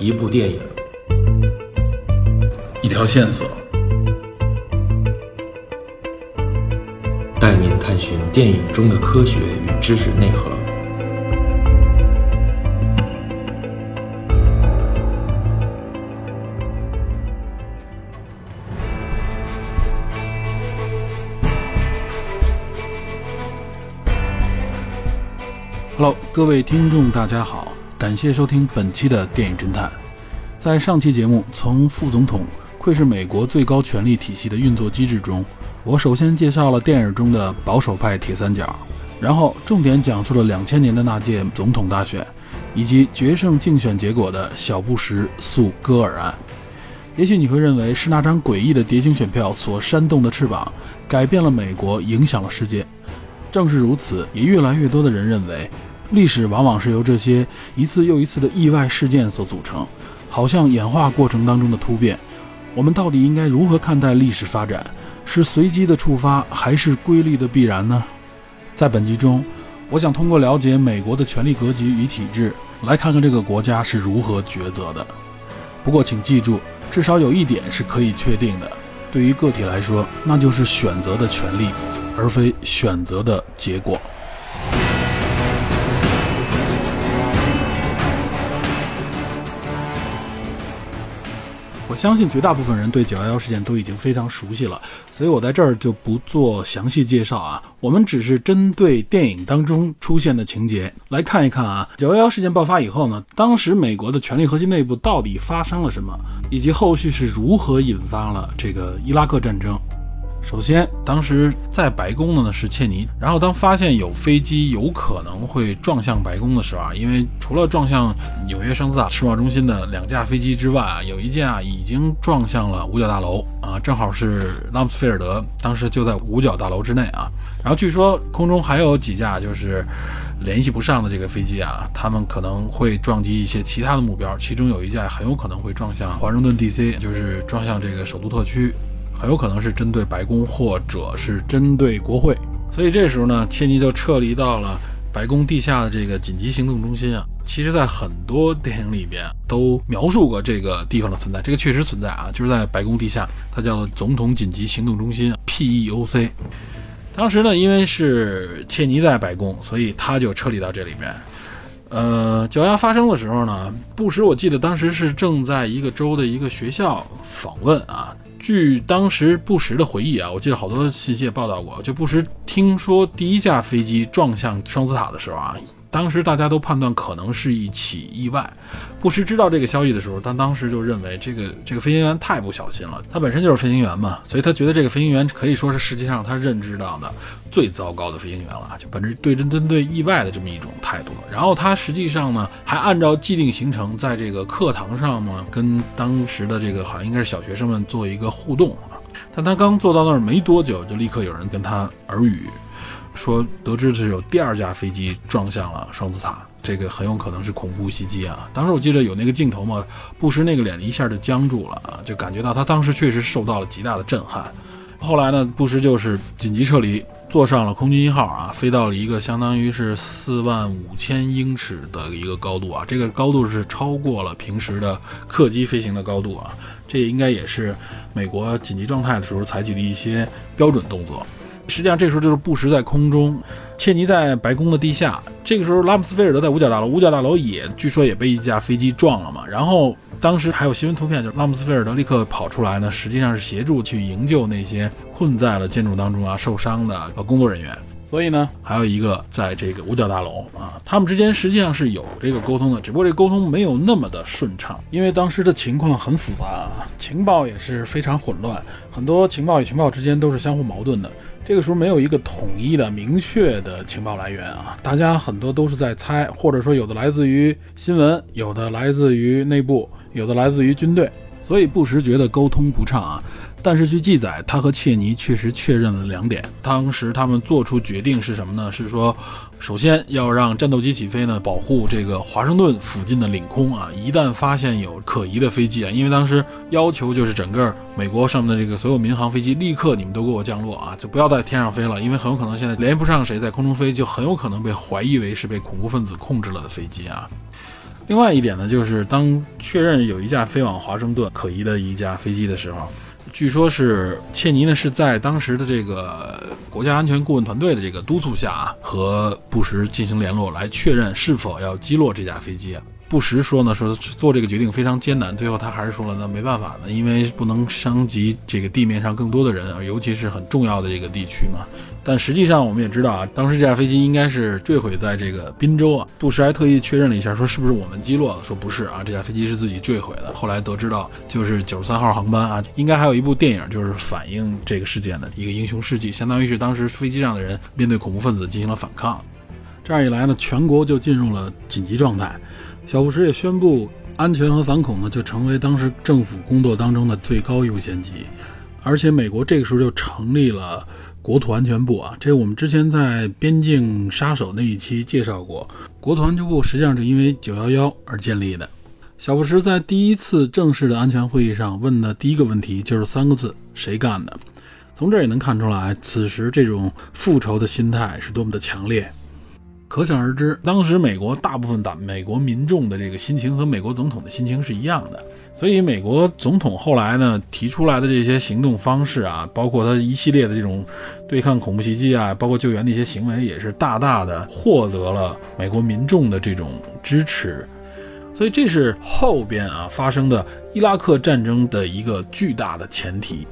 一部电影，一条线索，带您探寻电影中的科学与知识内核。Hello，各位听众，大家好，感谢收听本期的电影侦探。在上期节目，从副总统窥视美国最高权力体系的运作机制中，我首先介绍了电影中的保守派铁三角，然后重点讲述了两千年的那届总统大选，以及决胜竞选结果的小布什诉戈尔案。也许你会认为是那张诡异的蝶形选票所扇动的翅膀，改变了美国，影响了世界。正是如此，也越来越多的人认为。历史往往是由这些一次又一次的意外事件所组成，好像演化过程当中的突变。我们到底应该如何看待历史发展？是随机的触发，还是规律的必然呢？在本集中，我想通过了解美国的权力格局与体制，来看看这个国家是如何抉择的。不过，请记住，至少有一点是可以确定的：对于个体来说，那就是选择的权利，而非选择的结果。我相信绝大部分人对九幺幺事件都已经非常熟悉了，所以我在这儿就不做详细介绍啊。我们只是针对电影当中出现的情节来看一看啊。九幺幺事件爆发以后呢，当时美国的权力核心内部到底发生了什么，以及后续是如何引发了这个伊拉克战争。首先，当时在白宫的呢是切尼。然后，当发现有飞机有可能会撞向白宫的时候啊，因为除了撞向纽约声斯塔世贸中心的两架飞机之外啊，有一架啊已经撞向了五角大楼啊，正好是拉姆斯菲尔德当时就在五角大楼之内啊。然后据说空中还有几架就是联系不上的这个飞机啊，他们可能会撞击一些其他的目标，其中有一架很有可能会撞向华盛顿 D.C.，就是撞向这个首都特区。很有可能是针对白宫，或者是针对国会，所以这时候呢，切尼就撤离到了白宫地下的这个紧急行动中心啊。其实，在很多电影里边都描述过这个地方的存在，这个确实存在啊，就是在白宫地下，它叫总统紧急行动中心 （PEOC）。当时呢，因为是切尼在白宫，所以他就撤离到这里边。呃，九幺发生的时候呢，布什我记得当时是正在一个州的一个学校访问啊。据当时布什的回忆啊，我记得好多信息也报道过，就布什听说第一架飞机撞向双子塔的时候啊。当时大家都判断可能是一起意外。布什知道这个消息的时候，他当时就认为这个这个飞行员太不小心了。他本身就是飞行员嘛，所以他觉得这个飞行员可以说是世界上他认知到的最糟糕的飞行员了，就本着对针针对意外的这么一种态度。然后他实际上呢，还按照既定行程，在这个课堂上呢，跟当时的这个好像应该是小学生们做一个互动啊。但他刚坐到那儿没多久，就立刻有人跟他耳语。说得知是有第二架飞机撞向了双子塔，这个很有可能是恐怖袭击啊！当时我记得有那个镜头嘛，布什那个脸一下就僵住了啊，就感觉到他当时确实受到了极大的震撼。后来呢，布什就是紧急撤离，坐上了空军一号啊，飞到了一个相当于是四万五千英尺的一个高度啊，这个高度是超过了平时的客机飞行的高度啊，这应该也是美国紧急状态的时候采取的一些标准动作。实际上，这时候就是布什在空中，切尼在白宫的地下。这个时候，拉姆斯菲尔德在五角大楼，五角大楼也据说也被一架飞机撞了嘛。然后当时还有新闻图片，就是拉姆斯菲尔德立刻跑出来呢，实际上是协助去营救那些困在了建筑当中啊受伤的工作人员。所以呢，还有一个在这个五角大楼啊，他们之间实际上是有这个沟通的，只不过这沟通没有那么的顺畅，因为当时的情况很复杂，情报也是非常混乱，很多情报与情报之间都是相互矛盾的。这个时候没有一个统一的、明确的情报来源啊，大家很多都是在猜，或者说有的来自于新闻，有的来自于内部，有的来自于军队，所以布什觉得沟通不畅啊。但是据记载，他和切尼确实确认了两点。当时他们做出决定是什么呢？是说，首先要让战斗机起飞呢，保护这个华盛顿附近的领空啊。一旦发现有可疑的飞机啊，因为当时要求就是整个美国上面的这个所有民航飞机立刻你们都给我降落啊，就不要在天上飞了，因为很有可能现在联系不上谁在空中飞，就很有可能被怀疑为是被恐怖分子控制了的飞机啊。另外一点呢，就是当确认有一架飞往华盛顿可疑的一架飞机的时候，据说是切尼呢是在当时的这个国家安全顾问团队的这个督促下啊，和布什进行联络，来确认是否要击落这架飞机啊。布什说呢，说做这个决定非常艰难，最后他还是说了，那没办法呢，因为不能伤及这个地面上更多的人，尤其是很重要的这个地区嘛。但实际上我们也知道啊，当时这架飞机应该是坠毁在这个滨州啊。布什还特意确认了一下，说是不是我们击落的？说不是啊，这架飞机是自己坠毁的。后来得知到就是九十三号航班啊，应该还有一部电影就是反映这个事件的一个英雄事迹，相当于是当时飞机上的人面对恐怖分子进行了反抗。这样一来呢，全国就进入了紧急状态。小布什也宣布，安全和反恐呢就成为当时政府工作当中的最高优先级，而且美国这个时候就成立了国土安全部啊，这我们之前在边境杀手那一期介绍过，国土安全部实际上是因为九幺幺而建立的。小布什在第一次正式的安全会议上问的第一个问题就是三个字：谁干的？从这也能看出来，此时这种复仇的心态是多么的强烈。可想而知，当时美国大部分的美国民众的这个心情和美国总统的心情是一样的，所以美国总统后来呢提出来的这些行动方式啊，包括他一系列的这种对抗恐怖袭击啊，包括救援的一些行为，也是大大的获得了美国民众的这种支持，所以这是后边啊发生的伊拉克战争的一个巨大的前提。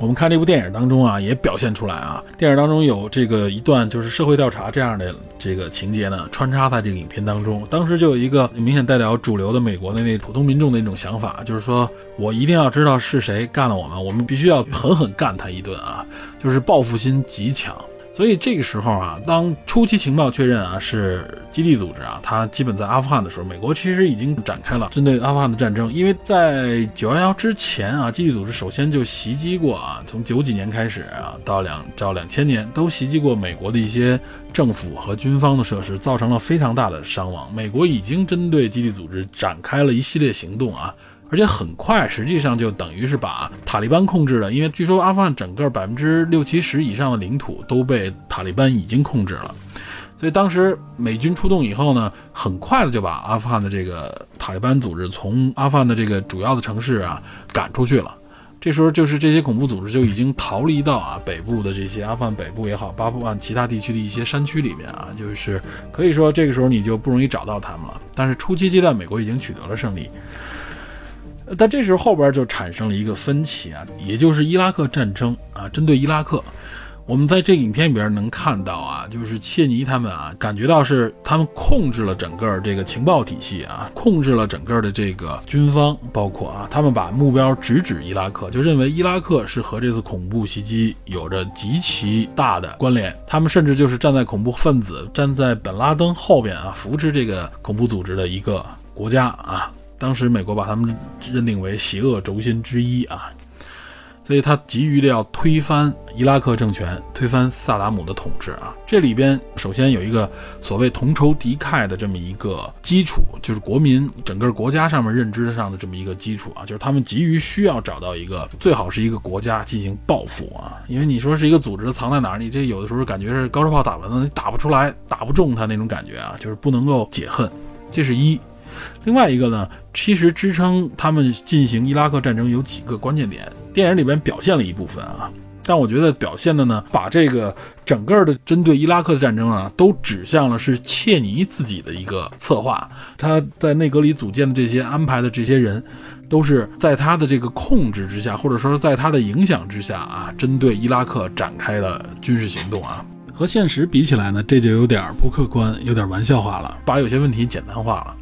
我们看这部电影当中啊，也表现出来啊。电影当中有这个一段就是社会调查这样的这个情节呢，穿插在这个影片当中。当时就有一个明显代表主流的美国的那普通民众的一种想法，就是说我一定要知道是谁干了我们，我们必须要狠狠干他一顿啊，就是报复心极强。所以这个时候啊，当初期情报确认啊是基地组织啊，它基本在阿富汗的时候，美国其实已经展开了针对阿富汗的战争。因为在九幺幺之前啊，基地组织首先就袭击过啊，从九几年开始啊，到两到两千年都袭击过美国的一些政府和军方的设施，造成了非常大的伤亡。美国已经针对基地组织展开了一系列行动啊。而且很快，实际上就等于是把塔利班控制了，因为据说阿富汗整个百分之六七十以上的领土都被塔利班已经控制了，所以当时美军出动以后呢，很快的就把阿富汗的这个塔利班组织从阿富汗的这个主要的城市啊赶出去了。这时候就是这些恐怖组织就已经逃离到啊北部的这些阿富汗北部也好，巴布万其他地区的一些山区里面啊，就是可以说这个时候你就不容易找到他们了。但是初期阶段，美国已经取得了胜利。但这时候后边就产生了一个分歧啊，也就是伊拉克战争啊，针对伊拉克，我们在这影片里边能看到啊，就是切尼他们啊，感觉到是他们控制了整个这个情报体系啊，控制了整个的这个军方，包括啊，他们把目标直指伊拉克，就认为伊拉克是和这次恐怖袭击有着极其大的关联，他们甚至就是站在恐怖分子、站在本拉登后边啊，扶持这个恐怖组织的一个国家啊。当时美国把他们认定为邪恶轴心之一啊，所以他急于的要推翻伊拉克政权，推翻萨达姆的统治啊。这里边首先有一个所谓同仇敌忾的这么一个基础，就是国民整个国家上面认知上的这么一个基础啊，就是他们急于需要找到一个最好是一个国家进行报复啊，因为你说是一个组织藏在哪儿，你这有的时候感觉是高射炮打完了，你打不出来，打不中他那种感觉啊，就是不能够解恨，这是一。另外一个呢，其实支撑他们进行伊拉克战争有几个关键点，电影里边表现了一部分啊，但我觉得表现的呢，把这个整个的针对伊拉克的战争啊，都指向了是切尼自己的一个策划，他在内阁里组建的这些安排的这些人，都是在他的这个控制之下，或者说是在他的影响之下啊，针对伊拉克展开的军事行动啊，和现实比起来呢，这就有点不客观，有点玩笑话了，把有些问题简单化了。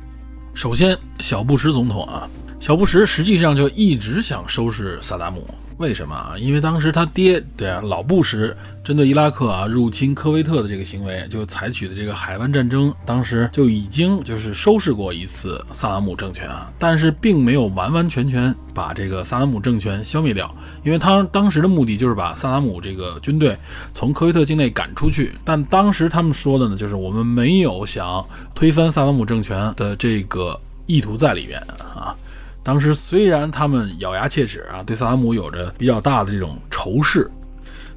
首先，小布什总统啊，小布什实际上就一直想收拾萨达姆。为什么啊？因为当时他爹对啊，老布什针对伊拉克啊入侵科威特的这个行为，就采取的这个海湾战争，当时就已经就是收拾过一次萨达姆政权啊，但是并没有完完全全把这个萨达姆政权消灭掉，因为他当时的目的就是把萨达姆这个军队从科威特境内赶出去。但当时他们说的呢，就是我们没有想推翻萨达姆政权的这个意图在里面啊。当时虽然他们咬牙切齿啊，对萨达姆有着比较大的这种仇视，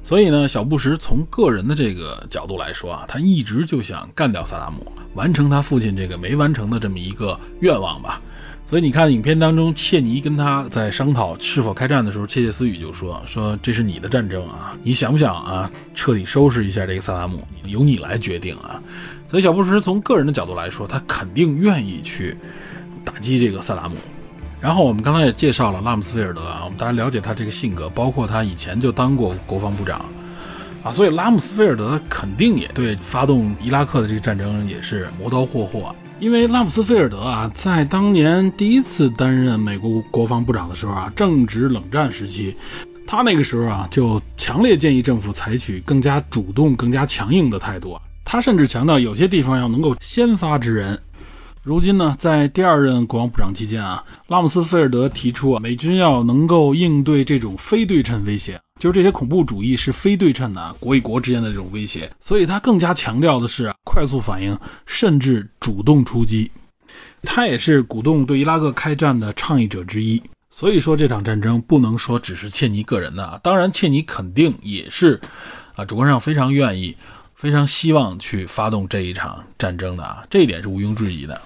所以呢，小布什从个人的这个角度来说啊，他一直就想干掉萨达姆，完成他父亲这个没完成的这么一个愿望吧。所以你看，影片当中，切尼跟他在商讨是否开战的时候，窃窃私语就说：“说这是你的战争啊，你想不想啊，彻底收拾一下这个萨达姆，由你来决定啊。”所以小布什从个人的角度来说，他肯定愿意去打击这个萨达姆。然后我们刚才也介绍了拉姆斯菲尔德啊，我们大家了解他这个性格，包括他以前就当过国防部长啊，所以拉姆斯菲尔德肯定也对发动伊拉克的这个战争也是磨刀霍霍。因为拉姆斯菲尔德啊，在当年第一次担任美国国防部长的时候啊，正值冷战时期，他那个时候啊，就强烈建议政府采取更加主动、更加强硬的态度啊。他甚至强调，有些地方要能够先发制人。如今呢，在第二任国防部长期间啊，拉姆斯菲尔德提出啊，美军要能够应对这种非对称威胁，就是这些恐怖主义是非对称的，国与国之间的这种威胁，所以他更加强调的是快速反应，甚至主动出击。他也是鼓动对伊拉克开战的倡议者之一。所以说，这场战争不能说只是切尼个人的，当然切尼肯定也是啊，主观上非常愿意、非常希望去发动这一场战争的啊，这一点是毋庸置疑的。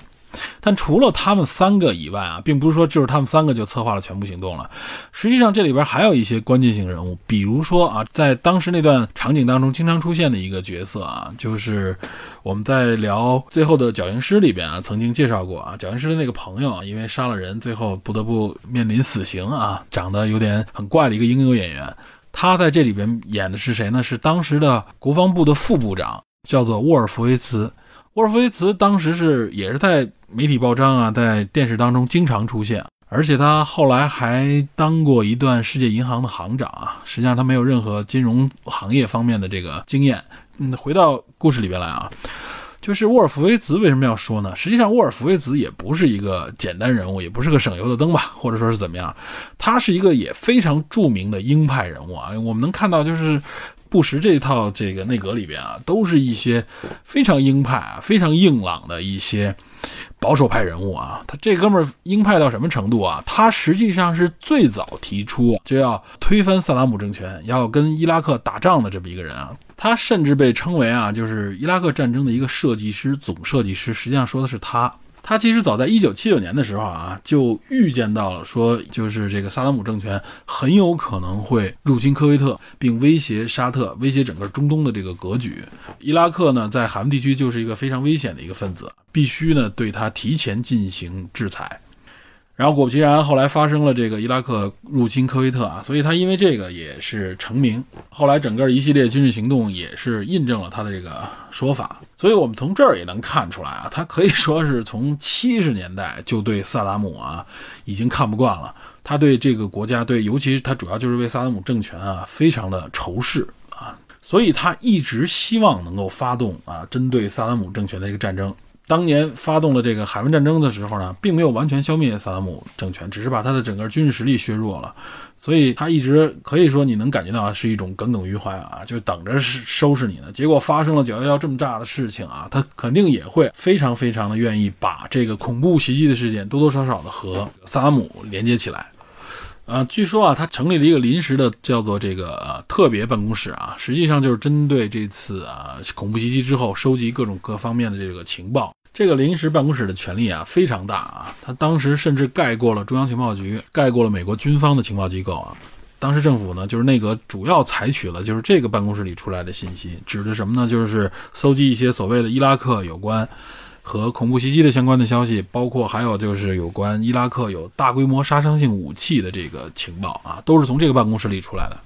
但除了他们三个以外啊，并不是说就是他们三个就策划了全部行动了。实际上，这里边还有一些关键性人物，比如说啊，在当时那段场景当中经常出现的一个角色啊，就是我们在聊《最后的绞刑师》里边啊，曾经介绍过啊，绞刑师的那个朋友啊，因为杀了人，最后不得不面临死刑啊，长得有点很怪的一个英雄演员。他在这里边演的是谁呢？是当时的国防部的副部长，叫做沃尔夫维茨。沃尔夫维茨当时是也是在。媒体报章啊，在电视当中经常出现，而且他后来还当过一段世界银行的行长啊。实际上他没有任何金融行业方面的这个经验。嗯，回到故事里边来啊，就是沃尔夫维茨为什么要说呢？实际上沃尔夫维茨也不是一个简单人物，也不是个省油的灯吧，或者说是怎么样？他是一个也非常著名的鹰派人物啊。我们能看到就是。布什这套这个内阁里边啊，都是一些非常鹰派啊、非常硬朗的一些保守派人物啊。他这哥们儿鹰派到什么程度啊？他实际上是最早提出就要推翻萨达姆政权、要跟伊拉克打仗的这么一个人啊。他甚至被称为啊，就是伊拉克战争的一个设计师、总设计师。实际上说的是他。他其实早在一九七九年的时候啊，就预见到了，说就是这个萨达姆政权很有可能会入侵科威特，并威胁沙特，威胁整个中东的这个格局。伊拉克呢，在海湾地区就是一个非常危险的一个分子，必须呢对他提前进行制裁。然后果不其然，后来发生了这个伊拉克入侵科威特啊，所以他因为这个也是成名。后来整个一系列军事行动也是印证了他的这个说法。所以我们从这儿也能看出来啊，他可以说是从七十年代就对萨达姆啊已经看不惯了。他对这个国家，对尤其他主要就是为萨达姆政权啊非常的仇视啊，所以他一直希望能够发动啊针对萨达姆政权的一个战争。当年发动了这个海湾战争的时候呢，并没有完全消灭萨达姆政权，只是把他的整个军事实力削弱了，所以他一直可以说你能感觉到是一种耿耿于怀啊，就等着是收拾你呢。结果发生了九幺幺这么炸的事情啊，他肯定也会非常非常的愿意把这个恐怖袭击的事件多多少少的和萨达姆连接起来。啊，据说啊，他成立了一个临时的叫做这个特别办公室啊，实际上就是针对这次啊恐怖袭击之后收集各种各方面的这个情报。这个临时办公室的权力啊非常大啊，他当时甚至盖过了中央情报局，盖过了美国军方的情报机构啊。当时政府呢，就是内阁主要采取了就是这个办公室里出来的信息，指的什么呢？就是搜集一些所谓的伊拉克有关和恐怖袭击的相关的消息，包括还有就是有关伊拉克有大规模杀伤性武器的这个情报啊，都是从这个办公室里出来的。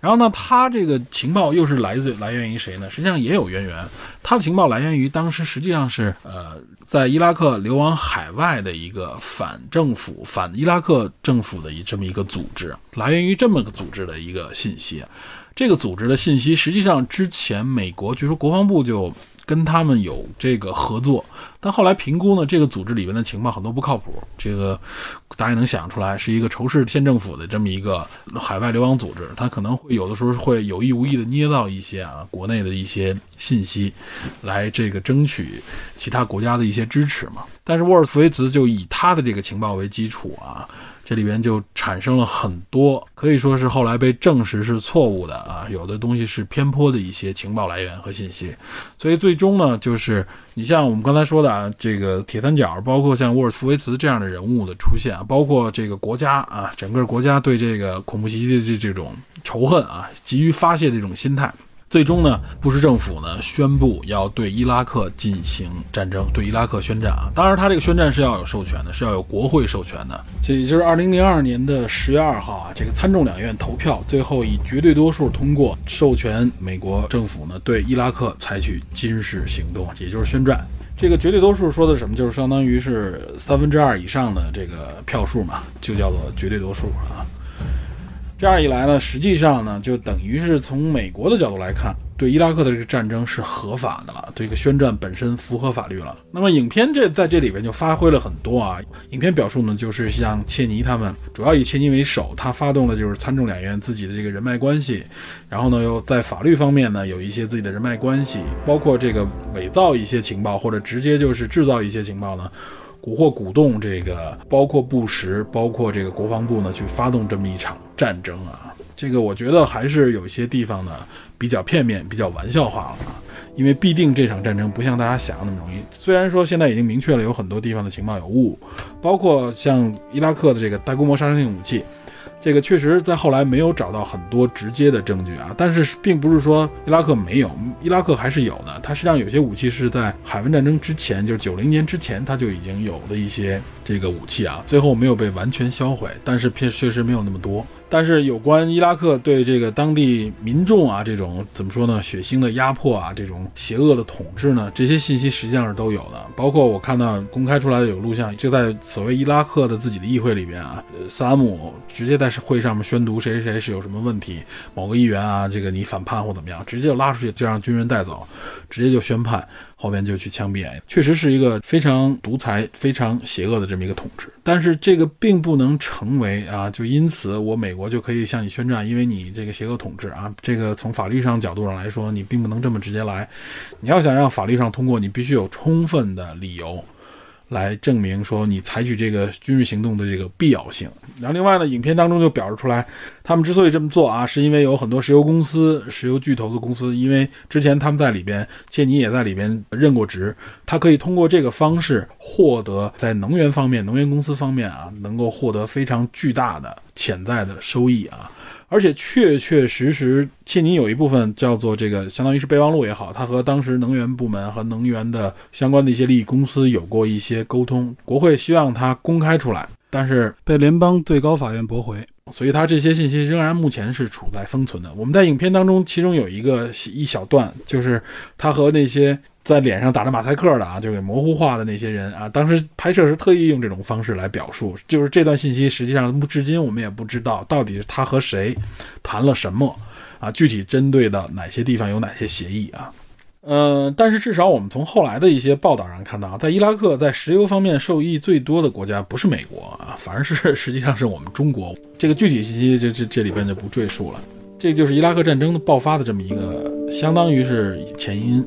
然后呢，他这个情报又是来自来源于谁呢？实际上也有渊源。他的情报来源于当时实际上是呃，在伊拉克流亡海外的一个反政府、反伊拉克政府的一这么一个组织，来源于这么个组织的一个信息。这个组织的信息实际上之前美国据说国防部就。跟他们有这个合作，那后来评估呢，这个组织里面的情报很多不靠谱。这个大家能想出来，是一个仇视县政府的这么一个海外流亡组织，他可能会有的时候会有意无意的捏造一些啊国内的一些信息，来这个争取其他国家的一些支持嘛。但是沃尔夫维茨就以他的这个情报为基础啊。这里边就产生了很多，可以说是后来被证实是错误的啊，有的东西是偏颇的一些情报来源和信息，所以最终呢，就是你像我们刚才说的啊，这个铁三角，包括像沃尔夫维茨这样的人物的出现啊，包括这个国家啊，整个国家对这个恐怖袭击的这这种仇恨啊，急于发泄的这种心态。最终呢，布什政府呢宣布要对伊拉克进行战争，对伊拉克宣战啊。当然，他这个宣战是要有授权的，是要有国会授权的。这也就是二零零二年的十月二号啊，这个参众两院投票，最后以绝对多数通过，授权美国政府呢对伊拉克采取军事行动，也就是宣战。这个绝对多数说的什么？就是相当于是三分之二以上的这个票数嘛，就叫做绝对多数啊。这样一来呢，实际上呢，就等于是从美国的角度来看，对伊拉克的这个战争是合法的了，这个宣战本身符合法律了。那么影片这在这里边就发挥了很多啊。影片表述呢，就是像切尼他们，主要以切尼为首，他发动的就是参众两院自己的这个人脉关系，然后呢又在法律方面呢有一些自己的人脉关系，包括这个伪造一些情报或者直接就是制造一些情报呢。蛊惑、鼓动这个，包括布什，包括这个国防部呢，去发动这么一场战争啊。这个我觉得还是有一些地方呢比较片面、比较玩笑化了啊。因为必定这场战争不像大家想的那么容易。虽然说现在已经明确了有很多地方的情报有误，包括像伊拉克的这个大规模杀伤性武器。这个确实在后来没有找到很多直接的证据啊，但是并不是说伊拉克没有，伊拉克还是有的。它实际上有些武器是在海湾战争之前，就是九零年之前，它就已经有的一些这个武器啊，最后没有被完全销毁，但是确确实没有那么多。但是有关伊拉克对这个当地民众啊这种怎么说呢，血腥的压迫啊，这种邪恶的统治呢，这些信息实际上是都有的。包括我看到公开出来的有录像，就在所谓伊拉克的自己的议会里边啊，萨姆直接在会上面宣读谁谁谁是有什么问题，某个议员啊，这个你反叛或怎么样，直接就拉出去就让军人带走，直接就宣判。后边就去枪毙，确实是一个非常独裁、非常邪恶的这么一个统治。但是这个并不能成为啊，就因此我美国就可以向你宣战，因为你这个邪恶统治啊，这个从法律上角度上来说，你并不能这么直接来。你要想让法律上通过，你必须有充分的理由。来证明说你采取这个军事行动的这个必要性。然后另外呢，影片当中就表示出来，他们之所以这么做啊，是因为有很多石油公司、石油巨头的公司，因为之前他们在里边，切尼也在里边任过职，他可以通过这个方式获得在能源方面、能源公司方面啊，能够获得非常巨大的潜在的收益啊。而且确确实实，切尼有一部分叫做这个，相当于是备忘录也好，他和当时能源部门和能源的相关的一些利益公司有过一些沟通。国会希望他公开出来，但是被联邦最高法院驳回，所以他这些信息仍然目前是处在封存的。我们在影片当中，其中有一个一小段，就是他和那些。在脸上打着马赛克的啊，就给模糊化的那些人啊，当时拍摄时特意用这种方式来表述，就是这段信息实际上至今我们也不知道到底是他和谁谈了什么啊，具体针对的哪些地方有哪些协议啊？嗯，但是至少我们从后来的一些报道上看到，在伊拉克在石油方面受益最多的国家不是美国啊，反而是 实际上是我们中国。这个具体信息就这这里边就不赘述了。这就是伊拉克战争的爆发的这么一个，相当于是前因。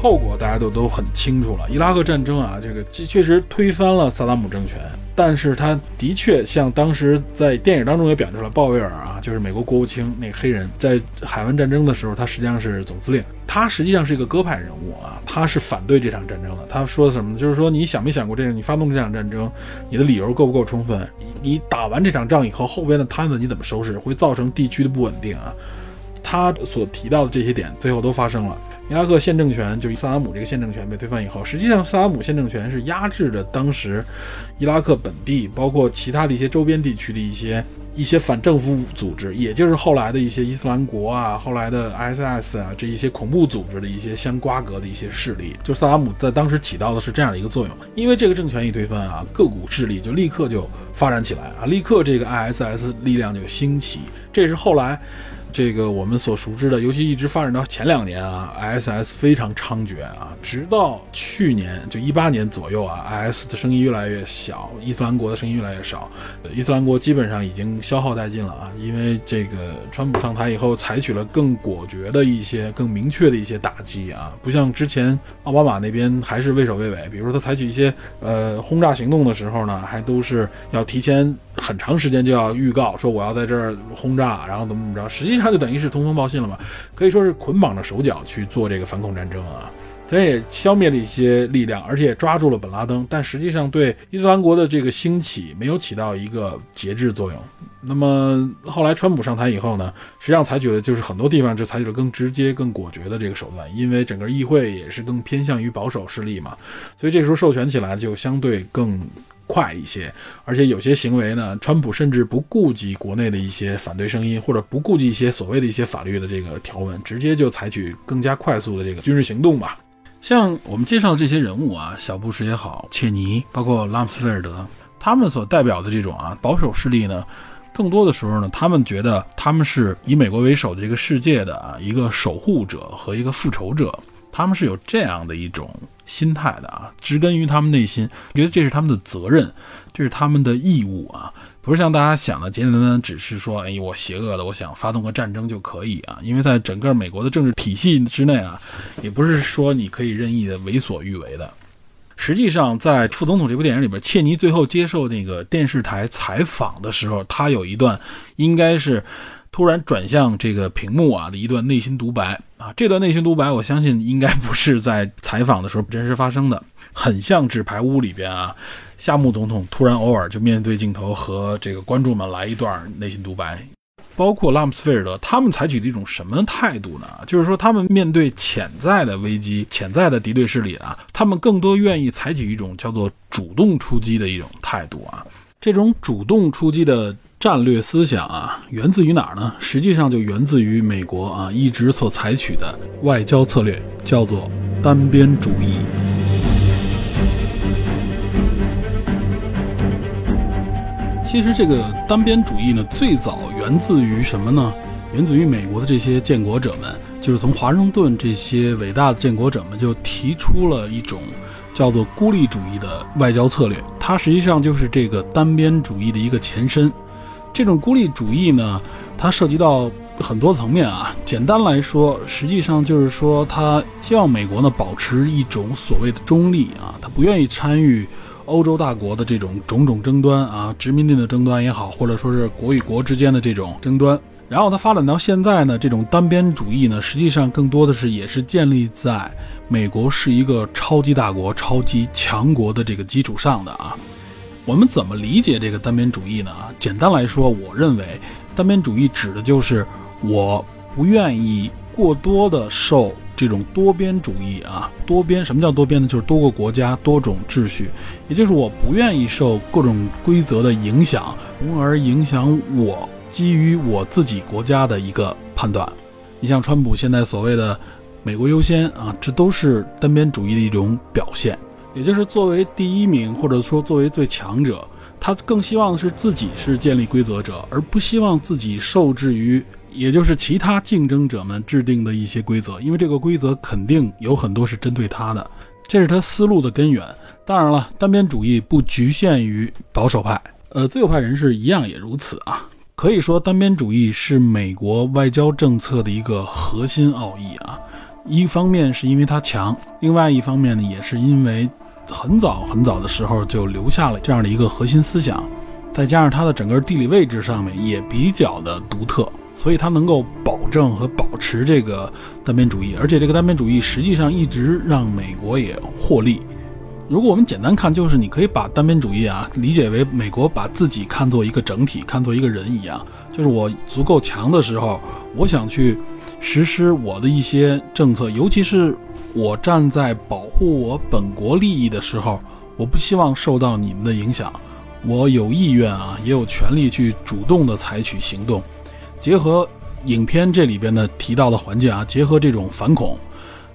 后果大家都都很清楚了。伊拉克战争啊，这个这确实推翻了萨达姆政权，但是他的确像当时在电影当中也表现出来，鲍威尔啊，就是美国国务卿那个黑人，在海湾战争的时候，他实际上是总司令，他实际上是一个鸽派人物啊，他是反对这场战争的。他说什么？就是说你想没想过，这个你发动这场战争，你的理由够不够充分？你打完这场仗以后，后边的摊子你怎么收拾？会造成地区的不稳定啊。他所提到的这些点，最后都发生了。伊拉克现政权就是萨达姆这个现政权被推翻以后，实际上萨达姆现政权是压制着当时伊拉克本地，包括其他的一些周边地区的一些一些反政府组织，也就是后来的一些伊斯兰国啊，后来的 ISs 啊这一些恐怖组织的一些相瓜葛的一些势力。就萨达姆在当时起到的是这样的一个作用，因为这个政权一推翻啊，各股势力就立刻就发展起来啊，立刻这个 ISs 力量就兴起，这是后来。这个我们所熟知的，尤其一直发展到前两年啊，ISS 非常猖獗啊，直到去年就一八年左右啊，IS 的声音越来越小，伊斯兰国的声音越来越少，伊斯兰国基本上已经消耗殆尽了啊，因为这个川普上台以后，采取了更果决的一些、更明确的一些打击啊，不像之前奥巴马那边还是畏首畏尾，比如说他采取一些呃轰炸行动的时候呢，还都是要提前很长时间就要预告说我要在这儿轰炸，然后怎么怎么着，实际上。他就等于是通风报信了嘛，可以说是捆绑着手脚去做这个反恐战争啊。虽然也消灭了一些力量，而且也抓住了本拉登，但实际上对伊斯兰国的这个兴起没有起到一个节制作用。那么后来川普上台以后呢，实际上采取的就是很多地方就采取了更直接、更果决的这个手段，因为整个议会也是更偏向于保守势力嘛，所以这时候授权起来就相对更快一些。而且有些行为呢，川普甚至不顾及国内的一些反对声音，或者不顾及一些所谓的一些法律的这个条文，直接就采取更加快速的这个军事行动吧。像我们介绍的这些人物啊，小布什也好，切尼，包括拉姆斯菲尔德，他们所代表的这种啊保守势力呢，更多的时候呢，他们觉得他们是以美国为首的这个世界的啊一个守护者和一个复仇者，他们是有这样的一种心态的啊，植根于他们内心，觉得这是他们的责任，这是他们的义务啊。不是像大家想的简简单单，只是说，哎，我邪恶的，我想发动个战争就可以啊？因为在整个美国的政治体系之内啊，也不是说你可以任意的为所欲为的。实际上，在《副总统》这部电影里边，切尼最后接受那个电视台采访的时候，他有一段，应该是突然转向这个屏幕啊的一段内心独白啊。这段内心独白，我相信应该不是在采访的时候真实发生的，很像《纸牌屋》里边啊。夏目总统突然偶尔就面对镜头和这个观众们来一段内心独白，包括拉姆斯菲尔德，他们采取的一种什么态度呢？就是说，他们面对潜在的危机、潜在的敌对势力啊，他们更多愿意采取一种叫做主动出击的一种态度啊。这种主动出击的战略思想啊，源自于哪儿呢？实际上就源自于美国啊一直所采取的外交策略，叫做单边主义。其实这个单边主义呢，最早源自于什么呢？源自于美国的这些建国者们，就是从华盛顿这些伟大的建国者们就提出了一种叫做孤立主义的外交策略，它实际上就是这个单边主义的一个前身。这种孤立主义呢，它涉及到很多层面啊。简单来说，实际上就是说，他希望美国呢保持一种所谓的中立啊，他不愿意参与。欧洲大国的这种种种争端啊，殖民地的争端也好，或者说是国与国之间的这种争端，然后它发展到现在呢，这种单边主义呢，实际上更多的是也是建立在美国是一个超级大国、超级强国的这个基础上的啊。我们怎么理解这个单边主义呢？啊，简单来说，我认为单边主义指的就是我不愿意过多的受。这种多边主义啊，多边什么叫多边呢？就是多个国家、多种秩序，也就是我不愿意受各种规则的影响，从而影响我基于我自己国家的一个判断。你像川普现在所谓的“美国优先”啊，这都是单边主义的一种表现。也就是作为第一名，或者说作为最强者，他更希望的是自己是建立规则者，而不希望自己受制于。也就是其他竞争者们制定的一些规则，因为这个规则肯定有很多是针对他的，这是他思路的根源。当然了，单边主义不局限于保守派，呃，自由派人士一样也如此啊。可以说，单边主义是美国外交政策的一个核心奥义啊。一方面是因为它强，另外一方面呢，也是因为很早很早的时候就留下了这样的一个核心思想，再加上它的整个地理位置上面也比较的独特。所以它能够保证和保持这个单边主义，而且这个单边主义实际上一直让美国也获利。如果我们简单看，就是你可以把单边主义啊理解为美国把自己看作一个整体，看作一个人一样。就是我足够强的时候，我想去实施我的一些政策，尤其是我站在保护我本国利益的时候，我不希望受到你们的影响，我有意愿啊，也有权利去主动的采取行动。结合影片这里边的提到的环境啊，结合这种反恐，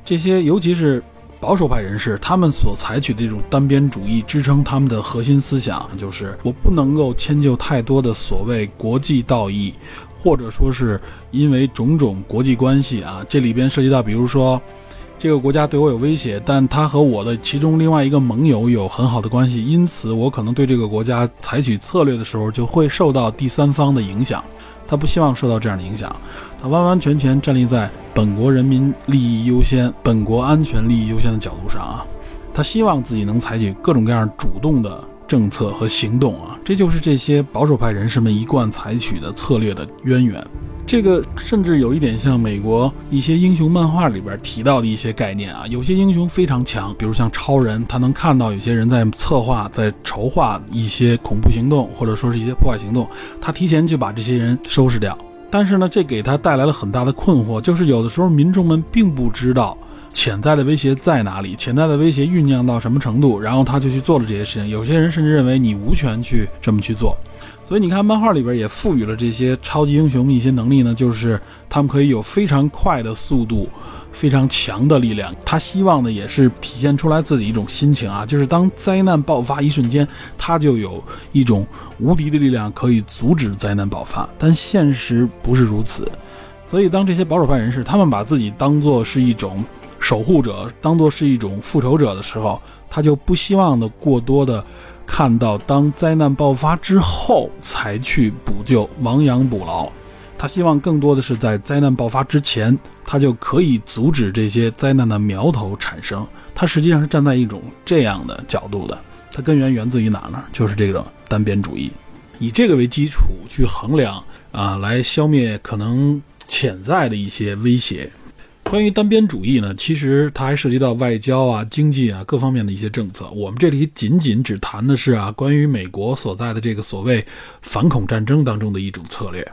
这些尤其是保守派人士，他们所采取的这种单边主义支撑他们的核心思想，就是我不能够迁就太多的所谓国际道义，或者说是因为种种国际关系啊，这里边涉及到，比如说这个国家对我有威胁，但他和我的其中另外一个盟友有很好的关系，因此我可能对这个国家采取策略的时候，就会受到第三方的影响。他不希望受到这样的影响，他完完全全站立在本国人民利益优先、本国安全利益优先的角度上啊，他希望自己能采取各种各样主动的政策和行动啊，这就是这些保守派人士们一贯采取的策略的渊源。这个甚至有一点像美国一些英雄漫画里边提到的一些概念啊，有些英雄非常强，比如像超人，他能看到有些人在策划、在筹划一些恐怖行动，或者说是一些破坏行动，他提前就把这些人收拾掉。但是呢，这给他带来了很大的困惑，就是有的时候民众们并不知道。潜在的威胁在哪里？潜在的威胁酝酿到什么程度？然后他就去做了这些事情。有些人甚至认为你无权去这么去做。所以你看，漫画里边也赋予了这些超级英雄一些能力呢，就是他们可以有非常快的速度，非常强的力量。他希望的也是体现出来自己一种心情啊，就是当灾难爆发一瞬间，他就有一种无敌的力量可以阻止灾难爆发。但现实不是如此。所以当这些保守派人士他们把自己当做是一种。守护者当做是一种复仇者的时候，他就不希望的过多的看到当灾难爆发之后才去补救、亡羊补牢。他希望更多的是在灾难爆发之前，他就可以阻止这些灾难的苗头产生。他实际上是站在一种这样的角度的。它根源源自于哪呢？就是这种单边主义，以这个为基础去衡量啊，来消灭可能潜在的一些威胁。关于单边主义呢，其实它还涉及到外交啊、经济啊各方面的一些政策。我们这里仅仅只谈的是啊，关于美国所在的这个所谓反恐战争当中的一种策略。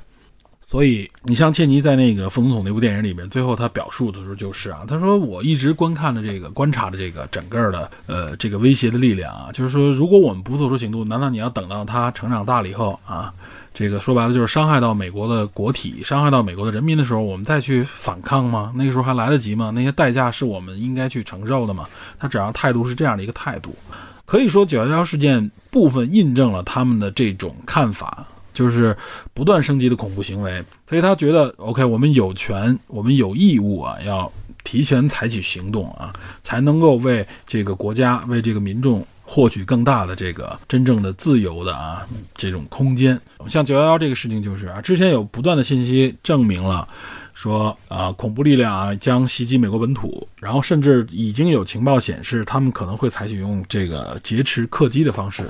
所以，你像切尼在那个副总统那部电影里面，最后他表述的时候就是啊，他说我一直观看着这个、观察着这个整个的呃这个威胁的力量啊，就是说如果我们不做出行动，难道你要等到他成长大了以后啊？这个说白了就是伤害到美国的国体，伤害到美国的人民的时候，我们再去反抗吗？那个时候还来得及吗？那些代价是我们应该去承受的吗？他只要态度是这样的一个态度，可以说九幺幺事件部分印证了他们的这种看法，就是不断升级的恐怖行为。所以他觉得，OK，我们有权，我们有义务啊，要提前采取行动啊，才能够为这个国家，为这个民众。获取更大的这个真正的自由的啊这种空间，像九幺幺这个事情就是啊，之前有不断的信息证明了，说啊恐怖力量啊将袭击美国本土，然后甚至已经有情报显示他们可能会采取用这个劫持客机的方式，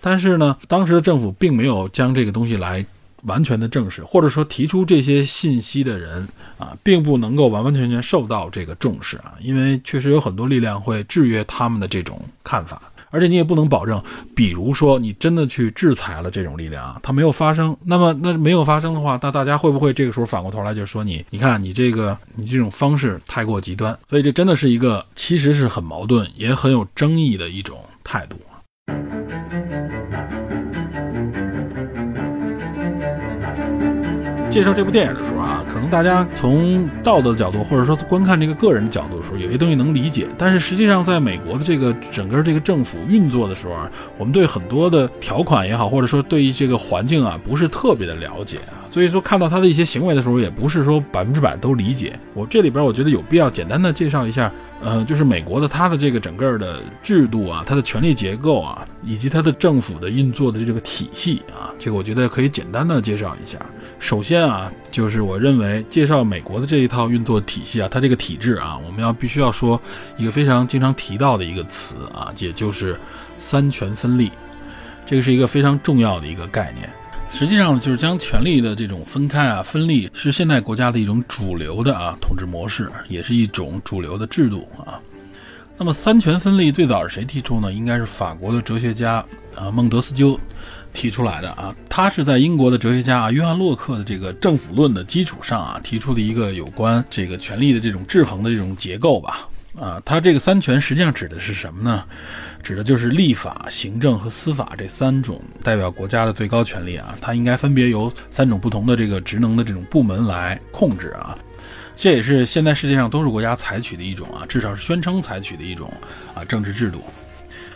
但是呢，当时的政府并没有将这个东西来完全的证实，或者说提出这些信息的人啊，并不能够完完全全受到这个重视啊，因为确实有很多力量会制约他们的这种看法。而且你也不能保证，比如说你真的去制裁了这种力量啊，它没有发生，那么那没有发生的话，那大家会不会这个时候反过头来就说你？你看你这个你这种方式太过极端，所以这真的是一个其实是很矛盾也很有争议的一种态度。介绍这部电影的时候啊，可能大家从道德角度，或者说观看这个个人角度的时候，有些东西能理解。但是实际上，在美国的这个整个这个政府运作的时候啊，我们对很多的条款也好，或者说对于这个环境啊，不是特别的了解啊。所以说，看到他的一些行为的时候，也不是说百分之百都理解。我这里边我觉得有必要简单的介绍一下，呃，就是美国的它的这个整个的制度啊，它的权力结构啊，以及它的政府的运作的这个体系啊，这个我觉得可以简单的介绍一下。首先啊，就是我认为介绍美国的这一套运作体系啊，它这个体制啊，我们要必须要说一个非常经常提到的一个词啊，也就是三权分立，这个是一个非常重要的一个概念。实际上就是将权力的这种分开啊、分立，是现代国家的一种主流的啊统治模式，也是一种主流的制度啊。那么三权分立最早是谁提出呢？应该是法国的哲学家啊孟德斯鸠提出来的啊。他是在英国的哲学家啊约翰洛克的这个政府论的基础上啊提出的一个有关这个权力的这种制衡的这种结构吧。啊，他这个三权实际上指的是什么呢？指的就是立法、行政和司法这三种代表国家的最高权力啊，它应该分别由三种不同的这个职能的这种部门来控制啊。这也是现在世界上多数国家采取的一种啊，至少是宣称采取的一种啊政治制度。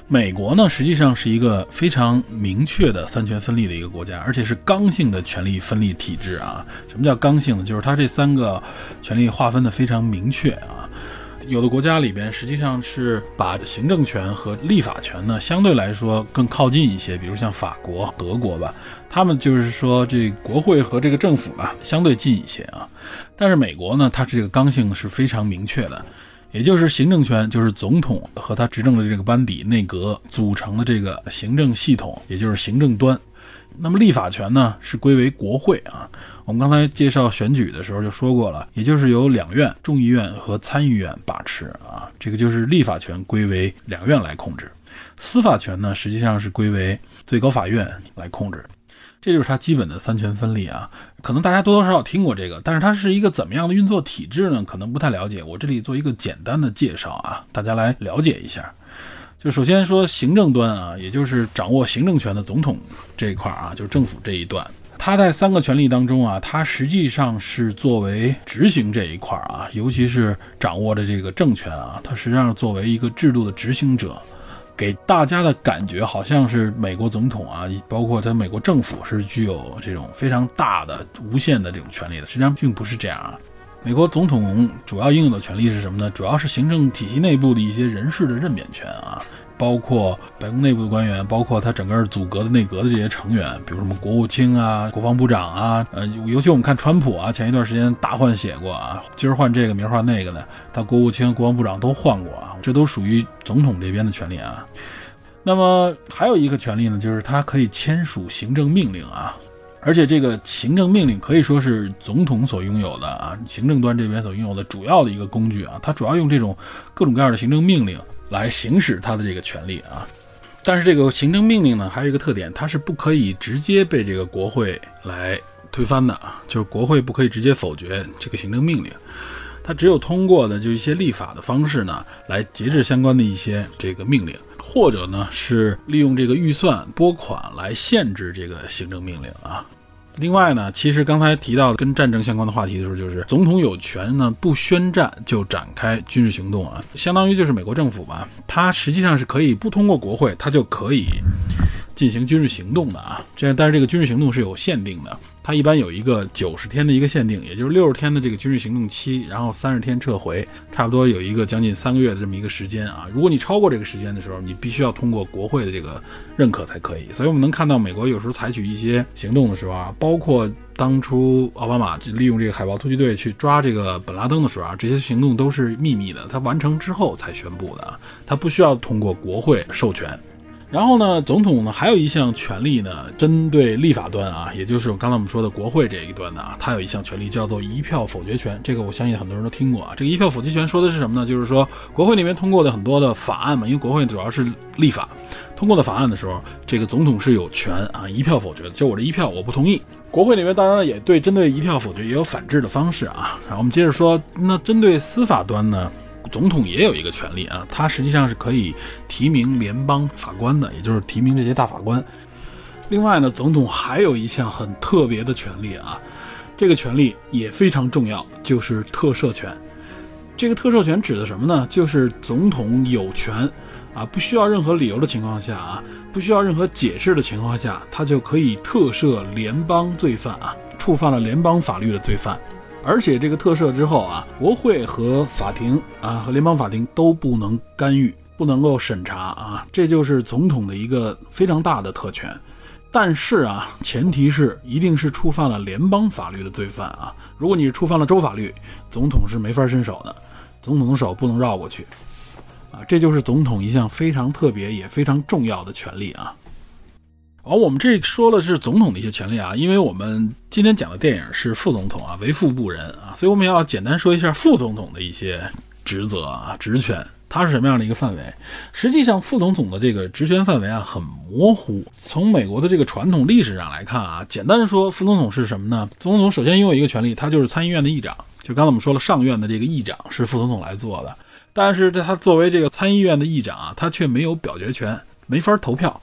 美国呢，实际上是一个非常明确的三权分立的一个国家，而且是刚性的权力分立体制啊。什么叫刚性呢？就是它这三个权力划分的非常明确啊。有的国家里边实际上是把行政权和立法权呢相对来说更靠近一些，比如像法国、德国吧，他们就是说这国会和这个政府啊相对近一些啊。但是美国呢，它这个刚性是非常明确的，也就是行政权就是总统和他执政的这个班底内阁组成的这个行政系统，也就是行政端。那么立法权呢是归为国会啊。我们刚才介绍选举的时候就说过了，也就是由两院众议院和参议院把持啊，这个就是立法权归为两院来控制。司法权呢实际上是归为最高法院来控制。这就是它基本的三权分立啊，可能大家多多少少听过这个，但是它是一个怎么样的运作体制呢？可能不太了解。我这里做一个简单的介绍啊，大家来了解一下。就首先说行政端啊，也就是掌握行政权的总统这一块啊，就是政府这一段，他在三个权力当中啊，他实际上是作为执行这一块啊，尤其是掌握的这个政权啊，他实际上作为一个制度的执行者。给大家的感觉好像是美国总统啊，包括他美国政府是具有这种非常大的、无限的这种权利的。实际上并不是这样啊。美国总统主要应有的权利是什么呢？主要是行政体系内部的一些人事的任免权啊。包括白宫内部的官员，包括他整个组阁的内阁的这些成员，比如什么国务卿啊、国防部长啊，呃，尤其我们看川普啊，前一段时间大换血过啊，今儿换这个，明儿换那个的，他国务卿、国防部长都换过啊，这都属于总统这边的权利啊。那么还有一个权利呢，就是他可以签署行政命令啊，而且这个行政命令可以说是总统所拥有的啊，行政端这边所拥有的主要的一个工具啊，他主要用这种各种各样的行政命令。来行使他的这个权利啊，但是这个行政命令呢，还有一个特点，它是不可以直接被这个国会来推翻的啊，就是国会不可以直接否决这个行政命令，它只有通过的就一些立法的方式呢，来节制相关的一些这个命令，或者呢是利用这个预算拨款来限制这个行政命令啊。另外呢，其实刚才提到跟战争相关的话题的时候，就是总统有权呢不宣战就展开军事行动啊，相当于就是美国政府吧，它实际上是可以不通过国会，它就可以进行军事行动的啊。这，但是这个军事行动是有限定的。它一般有一个九十天的一个限定，也就是六十天的这个军事行动期，然后三十天撤回，差不多有一个将近三个月的这么一个时间啊。如果你超过这个时间的时候，你必须要通过国会的这个认可才可以。所以我们能看到美国有时候采取一些行动的时候啊，包括当初奥巴马利用这个海豹突击队去抓这个本拉登的时候啊，这些行动都是秘密的，他完成之后才宣布的，他不需要通过国会授权。然后呢，总统呢还有一项权利呢，针对立法端啊，也就是刚才我们说的国会这一端的啊，他有一项权利叫做一票否决权。这个我相信很多人都听过啊。这个一票否决权说的是什么呢？就是说国会里面通过的很多的法案嘛，因为国会主要是立法，通过的法案的时候，这个总统是有权啊一票否决的，就我这一票我不同意。国会里面当然也对针对一票否决也有反制的方式啊。然后我们接着说，那针对司法端呢？总统也有一个权利啊，他实际上是可以提名联邦法官的，也就是提名这些大法官。另外呢，总统还有一项很特别的权利啊，这个权利也非常重要，就是特赦权。这个特赦权指的什么呢？就是总统有权啊，不需要任何理由的情况下啊，不需要任何解释的情况下，他就可以特赦联邦罪犯啊，触犯了联邦法律的罪犯。而且这个特赦之后啊，国会和法庭啊和联邦法庭都不能干预，不能够审查啊，这就是总统的一个非常大的特权。但是啊，前提是一定是触犯了联邦法律的罪犯啊。如果你触犯了州法律，总统是没法伸手的，总统的手不能绕过去啊。这就是总统一项非常特别也非常重要的权利啊。而我们这说的是总统的一些权利啊，因为我们今天讲的电影是副总统啊，为副不仁啊，所以我们要简单说一下副总统的一些职责啊、职权，它是什么样的一个范围？实际上，副总统的这个职权范围啊很模糊。从美国的这个传统历史上来看啊，简单的说，副总统是什么呢？总统首先拥有一个权利，他就是参议院的议长。就刚才我们说了，上院的这个议长是副总统来做的，但是他作为这个参议院的议长啊，他却没有表决权，没法投票。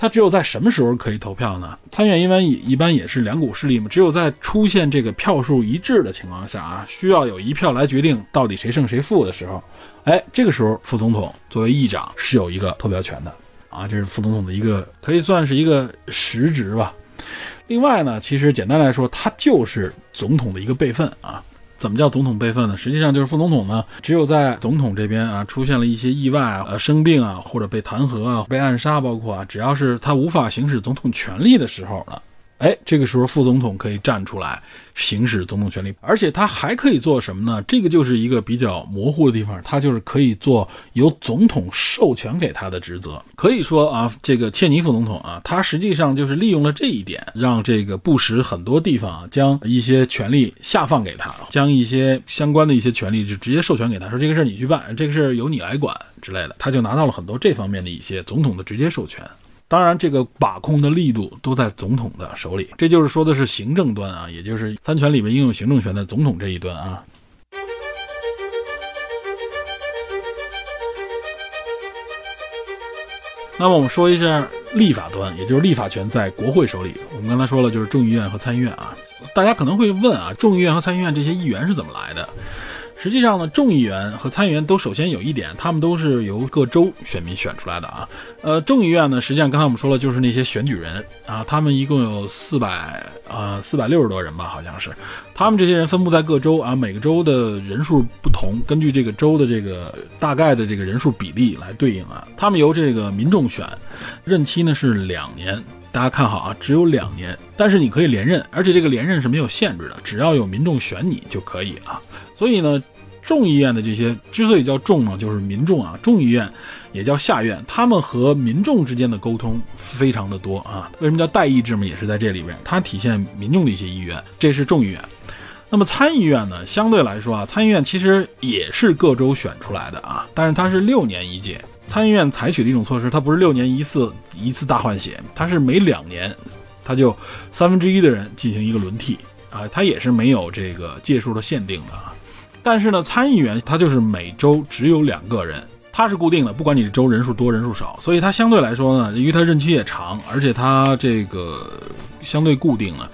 他只有在什么时候可以投票呢？参院一般一般也是两股势力嘛，只有在出现这个票数一致的情况下啊，需要有一票来决定到底谁胜谁负的时候，哎，这个时候副总统作为议长是有一个投票权的啊，这是副总统的一个可以算是一个实职吧。另外呢，其实简单来说，他就是总统的一个备份啊。怎么叫总统备份呢？实际上就是副总统呢，只有在总统这边啊出现了一些意外啊、呃生病啊，或者被弹劾啊、被暗杀，包括啊，只要是他无法行使总统权力的时候了，哎，这个时候副总统可以站出来行使总统权力，而且他还可以做什么呢？这个就是一个比较模糊的地方，他就是可以做由总统授权给他的职责。可以说啊，这个切尼副总统啊，他实际上就是利用了这一点，让这个布什很多地方啊，将一些权力下放给他，将一些相关的一些权利就直接授权给他，说这个事儿你去办，这个事儿由你来管之类的，他就拿到了很多这方面的一些总统的直接授权。当然，这个把控的力度都在总统的手里，这就是说的是行政端啊，也就是三权里面应用行政权的总统这一端啊。那么我们说一下立法端，也就是立法权在国会手里。我们刚才说了，就是众议院和参议院啊。大家可能会问啊，众议院和参议院这些议员是怎么来的？实际上呢，众议员和参议员都首先有一点，他们都是由各州选民选出来的啊。呃，众议院呢，实际上刚才我们说了，就是那些选举人啊，他们一共有四百啊四百六十多人吧，好像是。他们这些人分布在各州啊，每个州的人数不同，根据这个州的这个大概的这个人数比例来对应啊。他们由这个民众选，任期呢是两年。大家看好啊，只有两年，但是你可以连任，而且这个连任是没有限制的，只要有民众选你就可以啊。所以呢。众议院的这些之所以叫众呢，就是民众啊。众议院也叫下院，他们和民众之间的沟通非常的多啊。为什么叫代议制嘛？也是在这里边，它体现民众的一些意愿。这是众议院。那么参议院呢？相对来说啊，参议院其实也是各州选出来的啊，但是它是六年一届。参议院采取的一种措施，它不是六年一次一次大换血，它是每两年，它就三分之一的人进行一个轮替啊，它也是没有这个届数的限定的啊。但是呢，参议员他就是每周只有两个人，他是固定的，不管你的州人数多人数少，所以他相对来说呢，因为他任期也长，而且他这个相对固定了。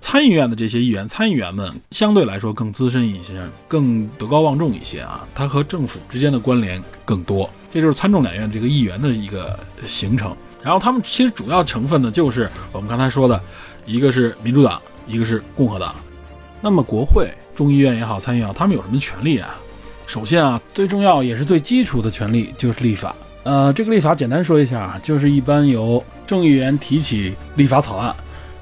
参议院的这些议员，参议员们相对来说更资深一些，更德高望重一些啊，他和政府之间的关联更多。这就是参众两院这个议员的一个形成。然后他们其实主要成分呢，就是我们刚才说的，一个是民主党，一个是共和党。那么国会。众议院也好，参议院，他们有什么权利啊？首先啊，最重要也是最基础的权利就是立法。呃，这个立法简单说一下啊，就是一般由众议员提起立法草案，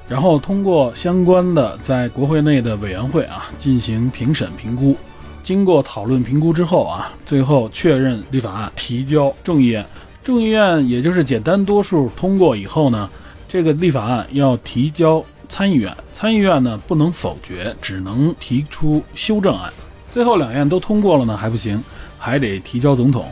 然后通过相关的在国会内的委员会啊进行评审评估，经过讨论评估之后啊，最后确认立法案提交众议院。众议院也就是简单多数通过以后呢，这个立法案要提交。参议院，参议院呢不能否决，只能提出修正案。最后两院都通过了呢还不行，还得提交总统，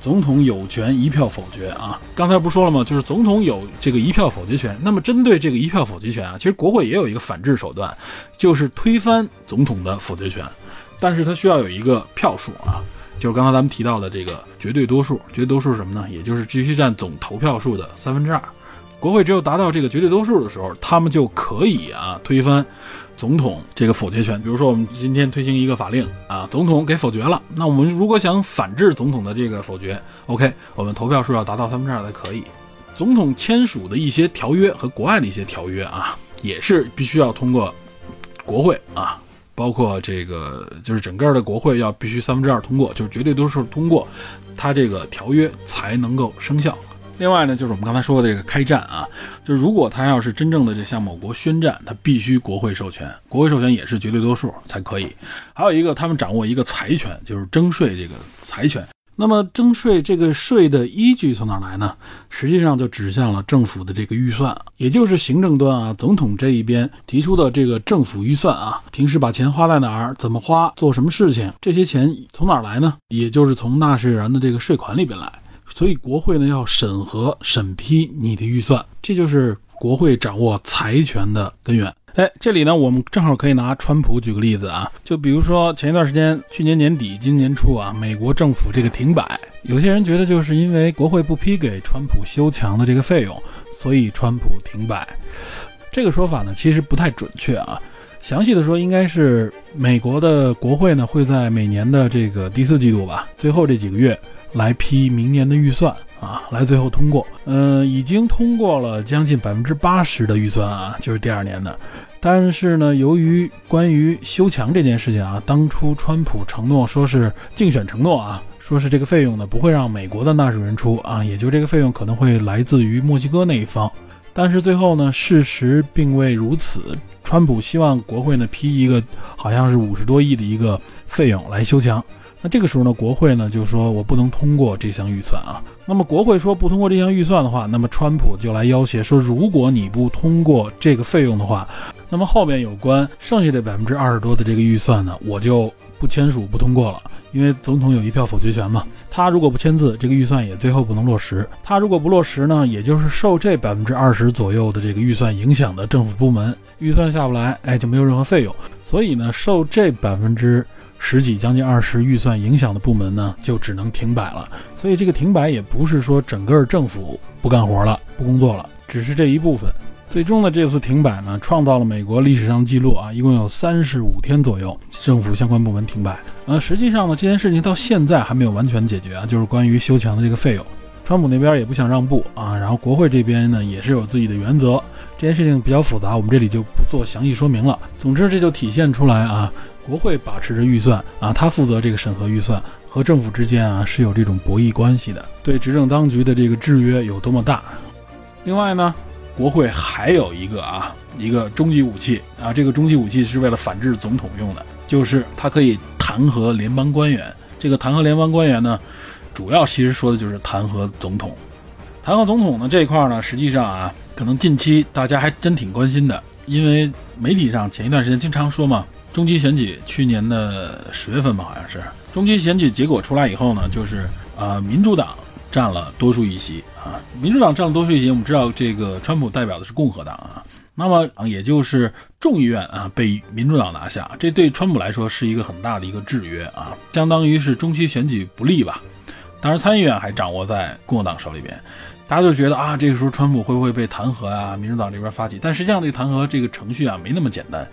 总统有权一票否决啊。刚才不说了吗？就是总统有这个一票否决权。那么针对这个一票否决权啊，其实国会也有一个反制手段，就是推翻总统的否决权，但是它需要有一个票数啊，就是刚才咱们提到的这个绝对多数。绝对多数是什么呢？也就是必须占总投票数的三分之二。国会只有达到这个绝对多数的时候，他们就可以啊推翻总统这个否决权。比如说，我们今天推行一个法令啊，总统给否决了，那我们如果想反制总统的这个否决，OK，我们投票数要达到三分之二才可以。总统签署的一些条约和国外的一些条约啊，也是必须要通过国会啊，包括这个就是整个的国会要必须三分之二通过，就是绝对多数通过，它这个条约才能够生效。另外呢，就是我们刚才说的这个开战啊，就如果他要是真正的这向某国宣战，他必须国会授权，国会授权也是绝对多数才可以。还有一个，他们掌握一个财权，就是征税这个财权。那么征税这个税的依据从哪来呢？实际上就指向了政府的这个预算，也就是行政端啊，总统这一边提出的这个政府预算啊，平时把钱花在哪儿，怎么花，做什么事情，这些钱从哪来呢？也就是从纳税人的这个税款里边来。所以国会呢要审核审批你的预算，这就是国会掌握财权的根源。哎，这里呢我们正好可以拿川普举个例子啊，就比如说前一段时间，去年年底今年初啊，美国政府这个停摆，有些人觉得就是因为国会不批给川普修墙的这个费用，所以川普停摆。这个说法呢其实不太准确啊，详细的说应该是美国的国会呢会在每年的这个第四季度吧，最后这几个月。来批明年的预算啊，来最后通过。嗯，已经通过了将近百分之八十的预算啊，就是第二年的。但是呢，由于关于修墙这件事情啊，当初川普承诺说是竞选承诺啊，说是这个费用呢不会让美国的纳税人出啊，也就这个费用可能会来自于墨西哥那一方。但是最后呢，事实并未如此。川普希望国会呢批一个好像是五十多亿的一个费用来修墙。那这个时候呢，国会呢就说我不能通过这项预算啊。那么国会说不通过这项预算的话，那么川普就来要挟说，如果你不通过这个费用的话，那么后面有关剩下的百分之二十多的这个预算呢，我就不签署不通过了。因为总统有一票否决权嘛，他如果不签字，这个预算也最后不能落实。他如果不落实呢，也就是受这百分之二十左右的这个预算影响的政府部门，预算下不来，哎，就没有任何费用。所以呢，受这百分之十几、将近二十预算影响的部门呢，就只能停摆了。所以这个停摆也不是说整个政府不干活了、不工作了，只是这一部分。最终的这次停摆呢，创造了美国历史上记录啊，一共有三十五天左右，政府相关部门停摆。呃，实际上呢，这件事情到现在还没有完全解决啊，就是关于修墙的这个费用，川普那边也不想让步啊，然后国会这边呢也是有自己的原则，这件事情比较复杂，我们这里就不做详细说明了。总之，这就体现出来啊，国会把持着预算啊，他负责这个审核预算，和政府之间啊是有这种博弈关系的，对执政当局的这个制约有多么大。另外呢。国会还有一个啊，一个终极武器啊，这个终极武器是为了反制总统用的，就是它可以弹劾联邦官员。这个弹劾联邦官员呢，主要其实说的就是弹劾总统。弹劾总统呢这一块呢，实际上啊，可能近期大家还真挺关心的，因为媒体上前一段时间经常说嘛，中期选举去年的十月份吧，好像是中期选举结果出来以后呢，就是呃民主党。占了多数议席啊，民主党占了多数议席。我们知道，这个川普代表的是共和党啊，那么也就是众议院啊被民主党拿下，这对川普来说是一个很大的一个制约啊，相当于是中期选举不利吧。当然，参议院还掌握在共和党手里边，大家就觉得啊，这个时候川普会不会被弹劾啊？民主党这边发起，但实际上这个弹劾这个程序啊没那么简单。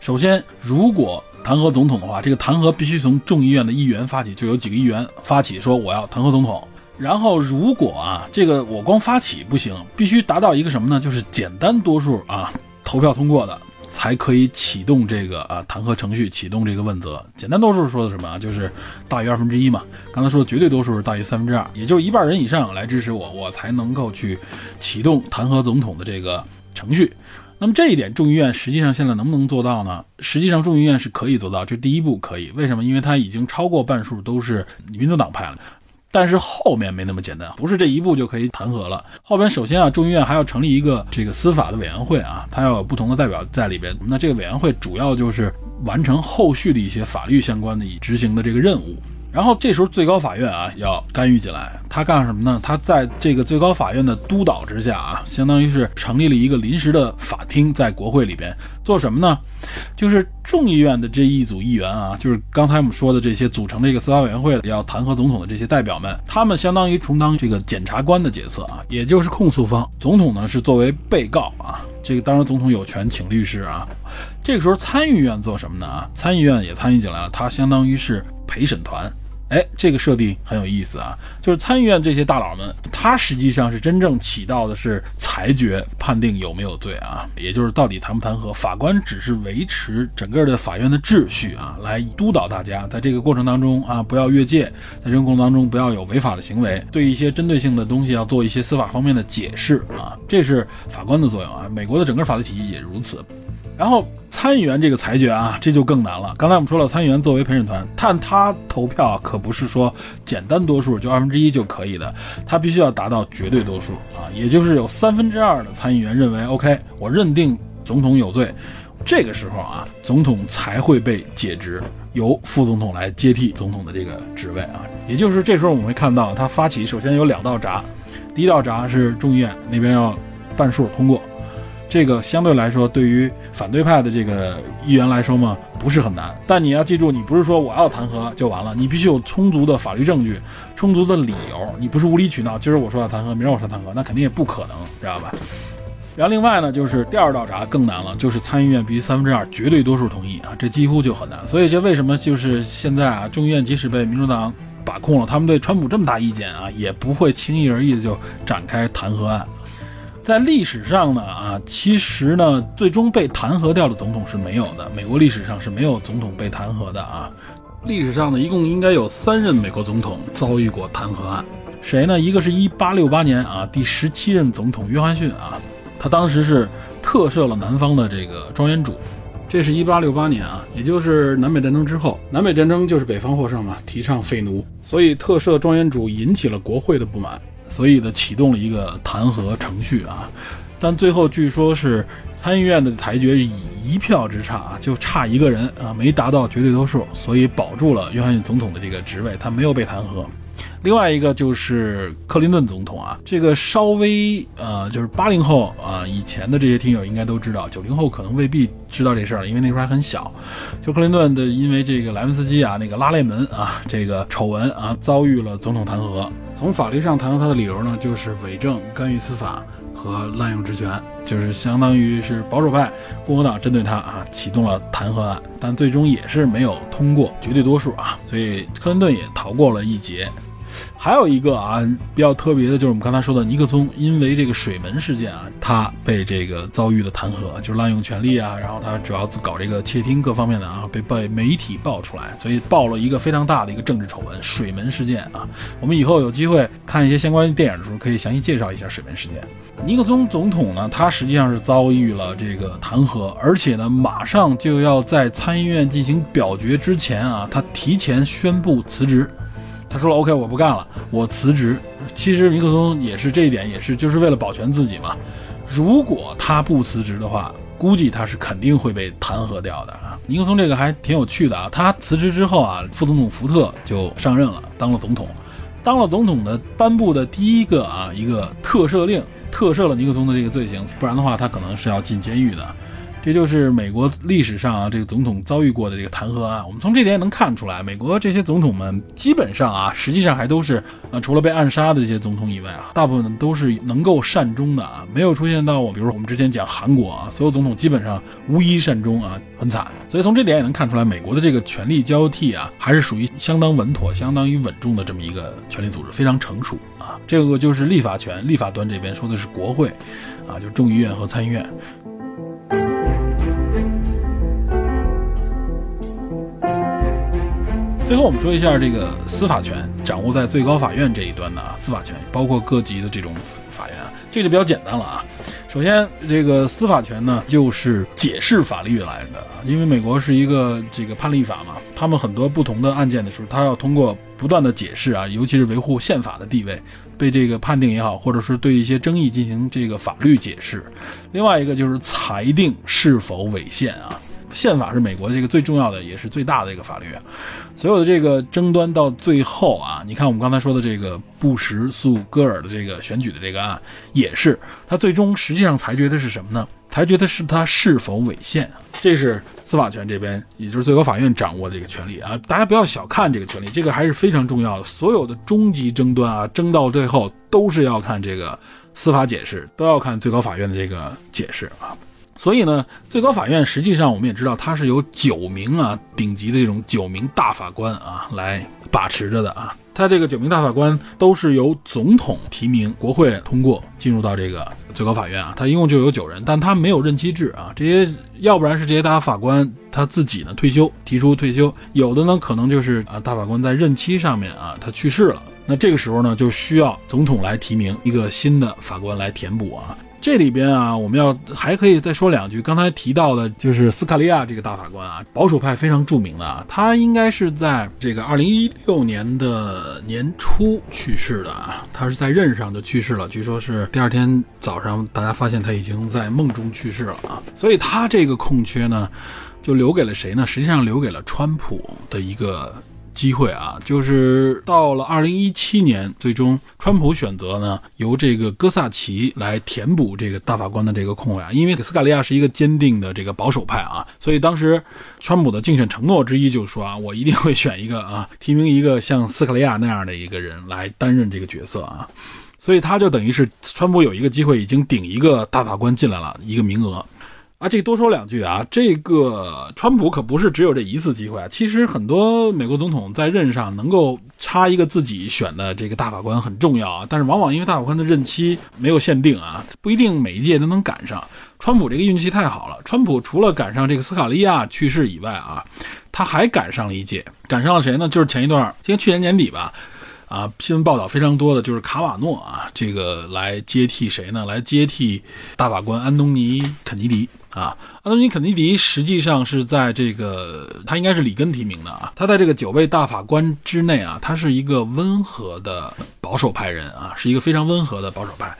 首先，如果弹劾总统的话，这个弹劾必须从众议院的议员发起，就有几个议员发起说我要弹劾总统。然后，如果啊，这个我光发起不行，必须达到一个什么呢？就是简单多数啊，投票通过的，还可以启动这个啊弹劾程序，启动这个问责。简单多数说的什么啊？就是大于二分之一嘛。刚才说的绝对多数是大于三分之二，也就是一半人以上来支持我，我才能够去启动弹劾总统的这个程序。那么这一点，众议院实际上现在能不能做到呢？实际上，众议院是可以做到，这第一步可以。为什么？因为它已经超过半数都是民主党派了。但是后面没那么简单，不是这一步就可以弹劾了。后边首先啊，众议院还要成立一个这个司法的委员会啊，它要有不同的代表在里边。那这个委员会主要就是完成后续的一些法律相关的以执行的这个任务。然后这时候最高法院啊要干预进来，他干什么呢？他在这个最高法院的督导之下啊，相当于是成立了一个临时的法庭，在国会里边做什么呢？就是众议院的这一组议员啊，就是刚才我们说的这些组成这个司法委员会的要弹劾总统的这些代表们，他们相当于充当这个检察官的角色啊，也就是控诉方，总统呢是作为被告啊。这个当然总统有权请律师啊。这个时候参议院做什么呢？啊，参议院也参与进来了，他相当于是陪审团。哎，这个设定很有意思啊！就是参议院这些大佬们，他实际上是真正起到的是裁决、判定有没有罪啊，也就是到底弹不弹劾。法官只是维持整个的法院的秩序啊，来督导大家在这个过程当中啊，不要越界，在这个过程当中不要有违法的行为，对一些针对性的东西要做一些司法方面的解释啊，这是法官的作用啊。美国的整个法律体系也如此。然后参议员这个裁决啊，这就更难了。刚才我们说了，参议员作为陪审团，但他投票可不是说简单多数就二分之一就可以的，他必须要达到绝对多数啊，也就是有三分之二的参议员认为 OK，我认定总统有罪，这个时候啊，总统才会被解职，由副总统来接替总统的这个职位啊。也就是这时候我们会看到，他发起首先有两道闸，第一道闸是众议院那边要半数通过。这个相对来说，对于反对派的这个议员来说嘛，不是很难。但你要记住，你不是说我要弹劾就完了，你必须有充足的法律证据、充足的理由。你不是无理取闹，今儿我说要弹劾，明儿我说弹劾，那肯定也不可能，知道吧？然后另外呢，就是第二道闸更难了，就是参议院必须三分之二绝对多数同意啊，这几乎就很难。所以这为什么就是现在啊，众议院即使被民主党把控了，他们对川普这么大意见啊，也不会轻易而易的就展开弹劾案。在历史上呢，啊，其实呢，最终被弹劾掉的总统是没有的。美国历史上是没有总统被弹劾的啊。历史上呢，一共应该有三任美国总统遭遇过弹劾案。谁呢？一个是一八六八年啊，第十七任总统约翰逊啊，他当时是特赦了南方的这个庄园主。这是一八六八年啊，也就是南北战争之后。南北战争就是北方获胜嘛，提倡废奴，所以特赦庄园主引起了国会的不满，所以呢启动了一个弹劾程序啊。但最后据说是参议院的裁决以一票之差啊，就差一个人啊，没达到绝对多数，所以保住了约翰逊总统的这个职位，他没有被弹劾。另外一个就是克林顿总统啊，这个稍微呃，就是八零后啊以前的这些听友应该都知道，九零后可能未必知道这事儿，因为那时候还很小。就克林顿的，因为这个莱文斯基啊，那个拉链门啊，这个丑闻啊，遭遇了总统弹劾。从法律上弹劾他的理由呢，就是伪证、干预司法和滥用职权，就是相当于是保守派共和党针对他啊启动了弹劾案，但最终也是没有通过绝对多数啊，所以克林顿也逃过了一劫。还有一个啊，比较特别的就是我们刚才说的尼克松，因为这个水门事件啊，他被这个遭遇了弹劾，就是滥用权力啊，然后他主要搞这个窃听各方面的啊，被被媒体爆出来，所以爆了一个非常大的一个政治丑闻——水门事件啊。我们以后有机会看一些相关电影的时候，可以详细介绍一下水门事件。尼克松总统呢，他实际上是遭遇了这个弹劾，而且呢，马上就要在参议院进行表决之前啊，他提前宣布辞职。他说了：“OK，我不干了，我辞职。”其实尼克松也是这一点，也是就是为了保全自己嘛。如果他不辞职的话，估计他是肯定会被弹劾掉的啊。尼克松这个还挺有趣的啊。他辞职之后啊，副总统福特就上任了，当了总统。当了总统的颁布的第一个啊一个特赦令，特赦了尼克松的这个罪行，不然的话他可能是要进监狱的。这就是美国历史上啊，这个总统遭遇过的这个弹劾案。我们从这点也能看出来，美国这些总统们基本上啊，实际上还都是啊，除了被暗杀的这些总统以外啊，大部分都是能够善终的啊，没有出现到我，比如说我们之前讲韩国啊，所有总统基本上无一善终啊，很惨。所以从这点也能看出来，美国的这个权力交替啊，还是属于相当稳妥、相当于稳重的这么一个权力组织，非常成熟啊。这个就是立法权，立法端这边说的是国会，啊，就众议院和参议院。最后，我们说一下这个司法权掌握在最高法院这一端的啊，司法权包括各级的这种法院啊，这就比较简单了啊。首先，这个司法权呢，就是解释法律来的啊，因为美国是一个这个判例法嘛，他们很多不同的案件的时候，他要通过不断的解释啊，尤其是维护宪法的地位，被这个判定也好，或者是对一些争议进行这个法律解释。另外一个就是裁定是否违宪啊。宪法是美国这个最重要的，也是最大的一个法律。所有的这个争端到最后啊，你看我们刚才说的这个布什诉戈尔的这个选举的这个案，也是他最终实际上裁决的是什么呢？裁决的是他是否违宪。这是司法权这边，也就是最高法院掌握的这个权利啊。大家不要小看这个权利，这个还是非常重要的。所有的终极争端啊，争到最后都是要看这个司法解释，都要看最高法院的这个解释啊。所以呢，最高法院实际上我们也知道，它是由九名啊顶级的这种九名大法官啊来把持着的啊。它这个九名大法官都是由总统提名，国会通过进入到这个最高法院啊。它一共就有九人，但它没有任期制啊。这些要不然是这些大法官他自己呢退休，提出退休；有的呢可能就是啊大法官在任期上面啊他去世了，那这个时候呢就需要总统来提名一个新的法官来填补啊。这里边啊，我们要还可以再说两句。刚才提到的就是斯卡利亚这个大法官啊，保守派非常著名的啊，他应该是在这个二零一六年的年初去世的啊，他是在任上就去世了，据说是第二天早上大家发现他已经在梦中去世了啊，所以他这个空缺呢，就留给了谁呢？实际上留给了川普的一个。机会啊，就是到了二零一七年，最终川普选择呢由这个戈萨奇来填补这个大法官的这个空位啊，因为斯卡利亚是一个坚定的这个保守派啊，所以当时川普的竞选承诺之一就是说啊，我一定会选一个啊，提名一个像斯卡利亚那样的一个人来担任这个角色啊，所以他就等于是川普有一个机会已经顶一个大法官进来了一个名额。啊，这多说两句啊，这个川普可不是只有这一次机会啊。其实很多美国总统在任上能够插一个自己选的这个大法官很重要啊，但是往往因为大法官的任期没有限定啊，不一定每一届都能赶上。川普这个运气太好了，川普除了赶上这个斯卡利亚去世以外啊，他还赶上了一届，赶上了谁呢？就是前一段，今年去年年底吧。啊，新闻报道非常多的就是卡瓦诺啊，这个来接替谁呢？来接替大法官安东尼肯尼迪啊。安东尼肯尼迪实际上是在这个他应该是里根提名的啊，他在这个九位大法官之内啊，他是一个温和的保守派人啊，是一个非常温和的保守派，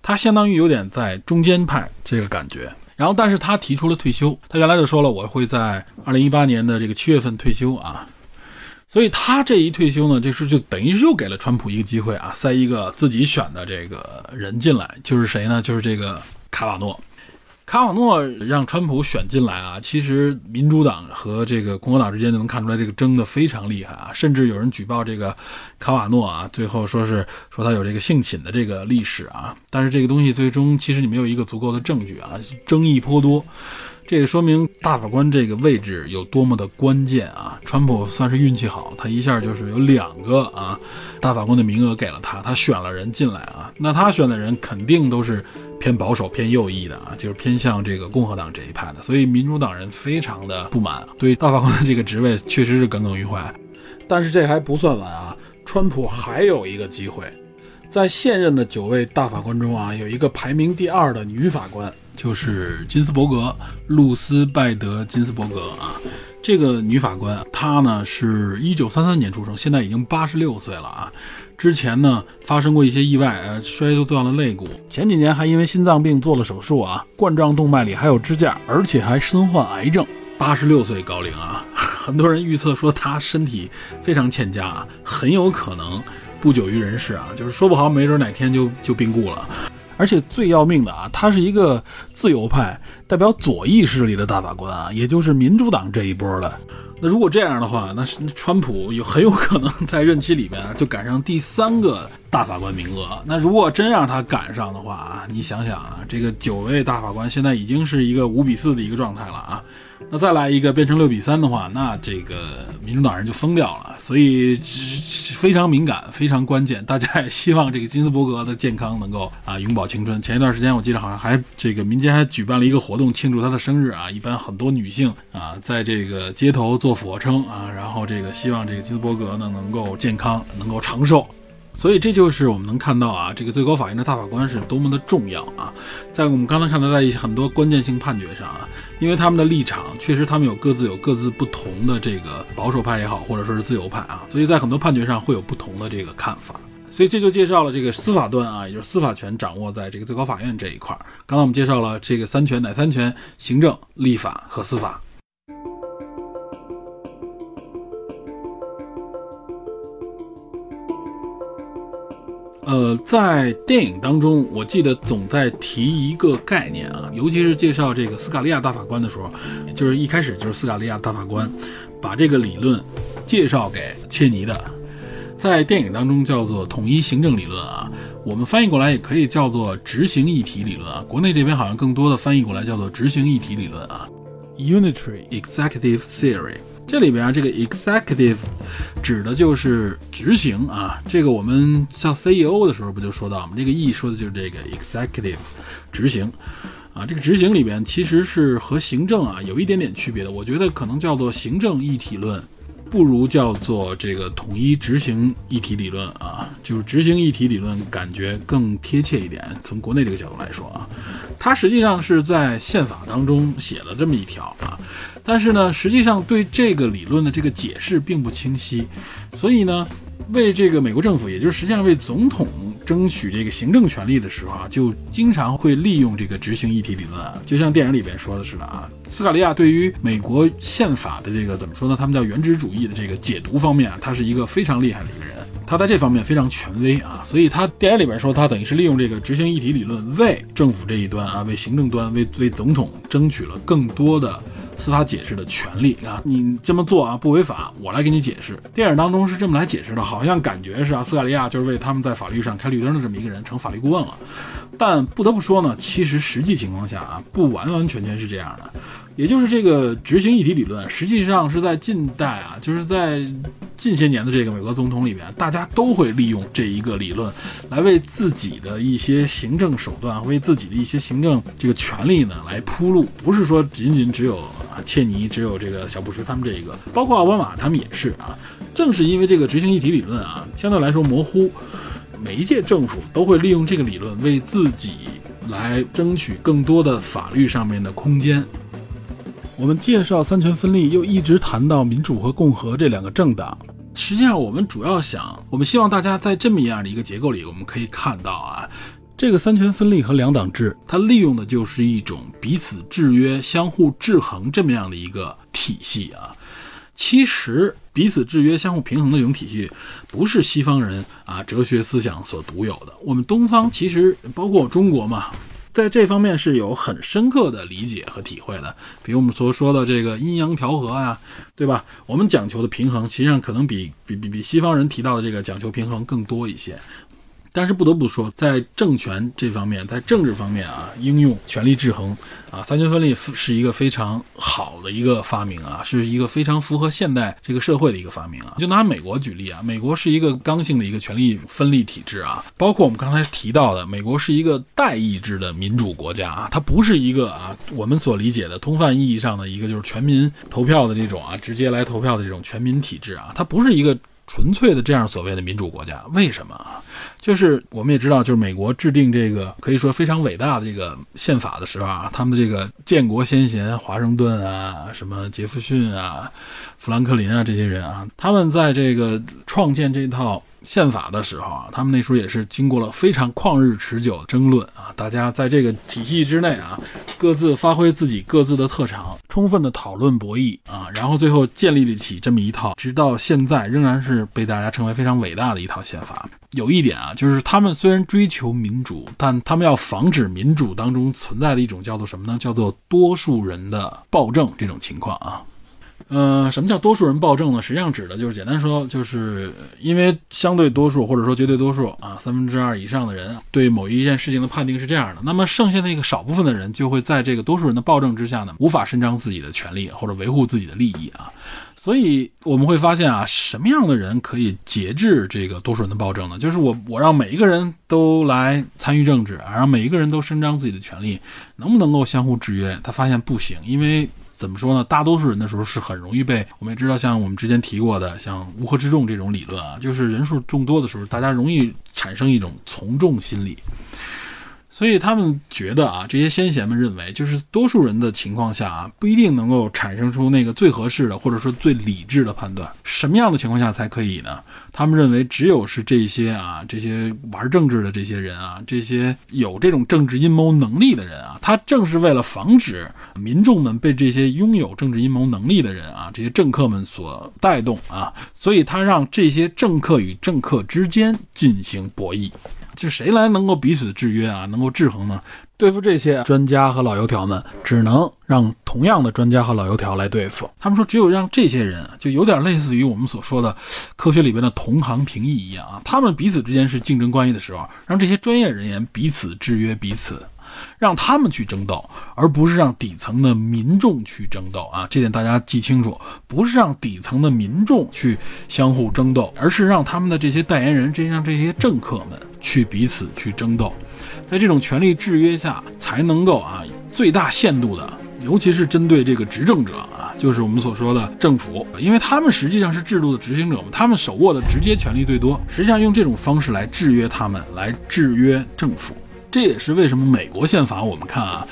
他相当于有点在中间派这个感觉。然后，但是他提出了退休。他原来就说了，我会在二零一八年的这个七月份退休啊。所以他这一退休呢，这是就等于是又给了川普一个机会啊，塞一个自己选的这个人进来，就是谁呢？就是这个卡瓦诺。卡瓦诺让川普选进来啊，其实民主党和这个共和党之间就能看出来，这个争的非常厉害啊。甚至有人举报这个卡瓦诺啊，最后说是说他有这个性侵的这个历史啊。但是这个东西最终其实你没有一个足够的证据啊，争议颇多。这个说明大法官这个位置有多么的关键啊！川普算是运气好，他一下就是有两个啊大法官的名额给了他，他选了人进来啊。那他选的人肯定都是偏保守、偏右翼的啊，就是偏向这个共和党这一派的。所以民主党人非常的不满，对大法官的这个职位确实是耿耿于怀。但是这还不算完啊，川普还有一个机会，在现任的九位大法官中啊，有一个排名第二的女法官。就是金斯伯格，露丝拜德金斯伯格啊，这个女法官，她呢是一九三三年出生，现在已经八十六岁了啊。之前呢发生过一些意外，呃，摔断了肋骨。前几年还因为心脏病做了手术啊，冠状动脉里还有支架，而且还身患癌症。八十六岁高龄啊，很多人预测说她身体非常欠佳啊，很有可能不久于人世啊，就是说不好，没准哪天就就病故了。而且最要命的啊，他是一个自由派，代表左翼势力的大法官啊，也就是民主党这一波的。那如果这样的话，那是川普有很有可能在任期里面，就赶上第三个大法官名额。那如果真让他赶上的话啊，你想想啊，这个九位大法官现在已经是一个五比四的一个状态了啊。那再来一个变成六比三的话，那这个民主党人就疯掉了，所以非常敏感，非常关键。大家也希望这个金斯伯格的健康能够啊永葆青春。前一段时间我记得好像还这个民间还举办了一个活动庆祝他的生日啊，一般很多女性啊在这个街头做俯卧撑啊，然后这个希望这个金斯伯格呢能够健康，能够长寿。所以这就是我们能看到啊，这个最高法院的大法官是多么的重要啊！在我们刚才看到，在一些很多关键性判决上啊，因为他们的立场确实，他们有各自有各自不同的这个保守派也好，或者说是自由派啊，所以在很多判决上会有不同的这个看法。所以这就介绍了这个司法端啊，也就是司法权掌握在这个最高法院这一块。刚才我们介绍了这个三权，哪三权？行政、立法和司法。呃，在电影当中，我记得总在提一个概念啊，尤其是介绍这个斯卡利亚大法官的时候，就是一开始就是斯卡利亚大法官把这个理论介绍给切尼的，在电影当中叫做统一行政理论啊，我们翻译过来也可以叫做执行一体理论啊，国内这边好像更多的翻译过来叫做执行一体理论啊，Unitary Executive Theory。这里边啊，这个 executive 指的就是执行啊。这个我们叫 CEO 的时候不就说到吗？这个 E 说的就是这个 executive 执行啊。这个执行里边其实是和行政啊有一点点区别的。我觉得可能叫做行政一体论，不如叫做这个统一执行一体理论啊。就是执行一体理论感觉更贴切一点。从国内这个角度来说啊，它实际上是在宪法当中写了这么一条啊。但是呢，实际上对这个理论的这个解释并不清晰，所以呢，为这个美国政府，也就是实际上为总统争取这个行政权力的时候啊，就经常会利用这个执行一体理论啊，就像电影里边说的似的啊。斯卡利亚对于美国宪法的这个怎么说呢？他们叫原旨主义的这个解读方面啊，他是一个非常厉害的一个人，他在这方面非常权威啊，所以他电影里边说他等于是利用这个执行一体理论为政府这一端啊，为行政端为为总统争取了更多的。司法解释的权利啊，你这么做啊不违法，我来给你解释。电影当中是这么来解释的，好像感觉是啊，斯卡利亚就是为他们在法律上开绿灯的这么一个人，成法律顾问了。但不得不说呢，其实实际情况下啊，不完完全全是这样的。也就是这个执行一体理论，实际上是在近代啊，就是在近些年的这个美国总统里面，大家都会利用这一个理论，来为自己的一些行政手段，为自己的一些行政这个权利呢来铺路。不是说仅仅只有啊切尼，只有这个小布什他们这一个，包括奥巴马他们也是啊。正是因为这个执行议题理论啊，相对来说模糊，每一届政府都会利用这个理论为自己来争取更多的法律上面的空间。我们介绍三权分立，又一直谈到民主和共和这两个政党。实际上，我们主要想，我们希望大家在这么样的一个结构里，我们可以看到啊，这个三权分立和两党制，它利用的就是一种彼此制约、相互制衡这么样的一个体系啊。其实，彼此制约、相互平衡的这种体系，不是西方人啊哲学思想所独有的。我们东方其实包括中国嘛。在这方面是有很深刻的理解和体会的，比如我们所说的这个阴阳调和啊，对吧？我们讲求的平衡，实际上可能比比比比西方人提到的这个讲求平衡更多一些。但是不得不说，在政权这方面，在政治方面啊，应用权力制衡啊，三权分立是一个非常好的一个发明啊，是一个非常符合现代这个社会的一个发明啊。就拿美国举例啊，美国是一个刚性的一个权力分立体制啊，包括我们刚才提到的，美国是一个代议制的民主国家啊，它不是一个啊我们所理解的通泛意义上的一个就是全民投票的这种啊直接来投票的这种全民体制啊，它不是一个。纯粹的这样所谓的民主国家，为什么啊？就是我们也知道，就是美国制定这个可以说非常伟大的这个宪法的时候啊，他们的这个建国先贤华盛顿啊，什么杰弗逊啊、富兰克林啊这些人啊，他们在这个创建这套。宪法的时候啊，他们那时候也是经过了非常旷日持久的争论啊，大家在这个体系之内啊，各自发挥自己各自的特长，充分的讨论博弈啊，然后最后建立起这么一套，直到现在仍然是被大家称为非常伟大的一套宪法。有一点啊，就是他们虽然追求民主，但他们要防止民主当中存在的一种叫做什么呢？叫做多数人的暴政这种情况啊。呃，什么叫多数人暴政呢？实际上指的就是简单说，就是因为相对多数或者说绝对多数啊，三分之二以上的人对某一件事情的判定是这样的，那么剩下那个少部分的人就会在这个多数人的暴政之下呢，无法伸张自己的权利或者维护自己的利益啊。所以我们会发现啊，什么样的人可以节制这个多数人的暴政呢？就是我我让每一个人都来参与政治，让每一个人都伸张自己的权利，能不能够相互制约？他发现不行，因为。怎么说呢？大多数人的时候是很容易被我们也知道，像我们之前提过的，像乌合之众这种理论啊，就是人数众多的时候，大家容易产生一种从众心理。所以他们觉得啊，这些先贤们认为，就是多数人的情况下啊，不一定能够产生出那个最合适的，或者说最理智的判断。什么样的情况下才可以呢？他们认为，只有是这些啊，这些玩政治的这些人啊，这些有这种政治阴谋能力的人啊，他正是为了防止民众们被这些拥有政治阴谋能力的人啊，这些政客们所带动啊，所以他让这些政客与政客之间进行博弈。就谁来能够彼此制约啊，能够制衡呢？对付这些专家和老油条们，只能让同样的专家和老油条来对付。他们说，只有让这些人，就有点类似于我们所说的科学里边的同行评议一样啊，他们彼此之间是竞争关系的时候，让这些专业人员彼此制约彼此。让他们去争斗，而不是让底层的民众去争斗啊！这点大家记清楚，不是让底层的民众去相互争斗，而是让他们的这些代言人，这让这些政客们去彼此去争斗。在这种权力制约下，才能够啊最大限度的，尤其是针对这个执政者啊，就是我们所说的政府，因为他们实际上是制度的执行者嘛，他们手握的直接权力最多，实际上用这种方式来制约他们，来制约政府。这也是为什么美国宪法，我们看啊，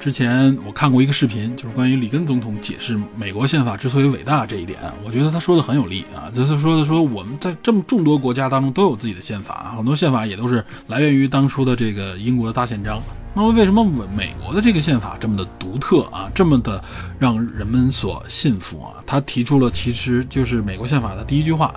之前我看过一个视频，就是关于里根总统解释美国宪法之所以伟大这一点，我觉得他说的很有力啊。就是说的说我们在这么众多国家当中都有自己的宪法，很多宪法也都是来源于当初的这个英国的大宪章。那么为什么美美国的这个宪法这么的独特啊，这么的让人们所信服啊？他提出了其实就是美国宪法的第一句话，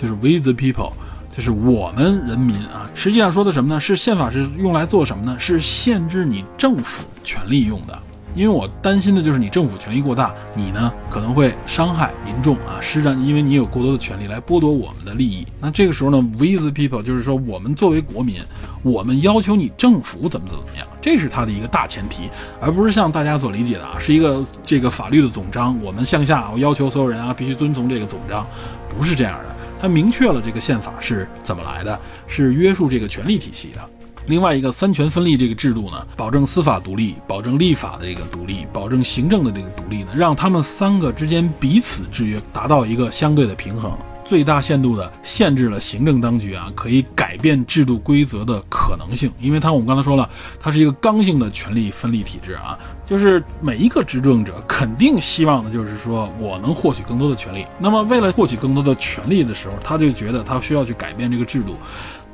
就是 We the people。就是我们人民啊，实际上说的什么呢？是宪法是用来做什么呢？是限制你政府权力用的。因为我担心的就是你政府权力过大，你呢可能会伤害民众啊，施展，因为你有过多的权利来剥夺我们的利益。那这个时候呢，we the people 就是说我们作为国民，我们要求你政府怎么怎么样，这是他的一个大前提，而不是像大家所理解的啊，是一个这个法律的总章，我们向下我要求所有人啊必须遵从这个总章，不是这样的。他明确了这个宪法是怎么来的，是约束这个权力体系的。另外一个三权分立这个制度呢，保证司法独立，保证立法的这个独立，保证行政的这个独立呢，让他们三个之间彼此制约，达到一个相对的平衡，最大限度的限制了行政当局啊可以改变制度规则的可能性。因为它我们刚才说了，它是一个刚性的权力分立体制啊，就是每一个执政者肯定希望的就是说我能获取更多的权利。那么为了获取更多的权利的时候，他就觉得他需要去改变这个制度。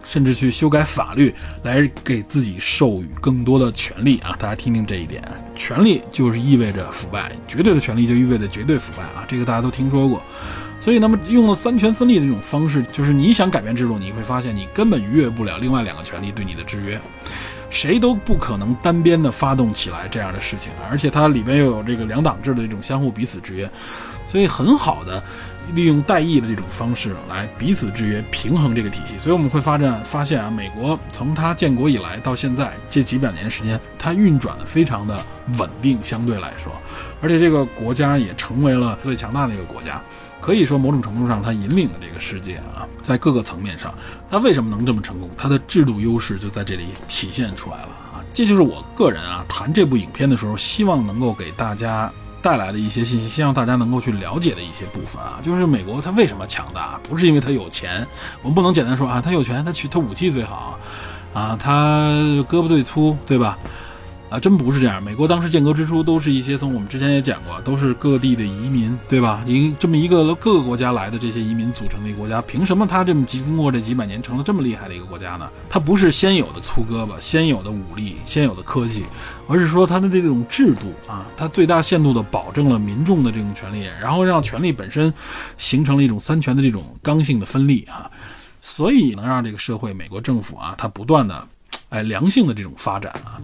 甚至去修改法律来给自己授予更多的权利啊！大家听听这一点，权利就是意味着腐败，绝对的权利就意味着绝对腐败啊！这个大家都听说过。所以，那么用了三权分立的这种方式，就是你想改变制度，你会发现你根本逾越不了另外两个权利对你的制约，谁都不可能单边的发动起来这样的事情，而且它里边又有这个两党制的这种相互彼此制约，所以很好的。利用代议的这种方式来彼此制约、平衡这个体系，所以我们会发展发现啊，美国从它建国以来到现在这几百年时间，它运转的非常的稳定，相对来说，而且这个国家也成为了最强大的一个国家，可以说某种程度上它引领了这个世界啊，在各个层面上，它为什么能这么成功？它的制度优势就在这里体现出来了啊！这就是我个人啊谈这部影片的时候，希望能够给大家。带来的一些信息，希望大家能够去了解的一些部分啊，就是美国它为什么强大，不是因为它有钱，我们不能简单说啊，它有钱，它去它武器最好，啊，它胳膊最粗，对吧？啊，真不是这样。美国当时建国之初，都是一些从我们之前也讲过，都是各地的移民，对吧？因这么一个各个国家来的这些移民组成的一个国家，凭什么他这么经过这几百年成了这么厉害的一个国家呢？他不是先有的粗胳膊、先有的武力、先有的科技，而是说他的这种制度啊，它最大限度地保证了民众的这种权利，然后让权力本身形成了一种三权的这种刚性的分立啊，所以能让这个社会、美国政府啊，它不断的。哎，良性的这种发展啊，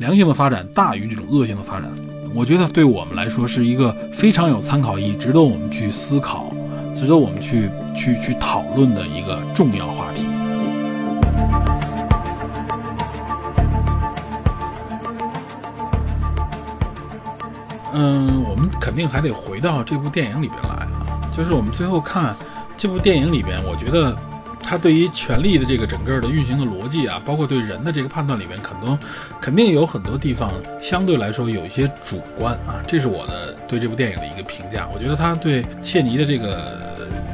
良性的发展大于这种恶性的发展，我觉得对我们来说是一个非常有参考意义、值得我们去思考、值得我们去去去讨论的一个重要话题。嗯，我们肯定还得回到这部电影里边来啊，就是我们最后看这部电影里边，我觉得。他对于权力的这个整个的运行的逻辑啊，包括对人的这个判断里面，可能肯定有很多地方相对来说有一些主观啊，这是我的对这部电影的一个评价。我觉得他对切尼的这个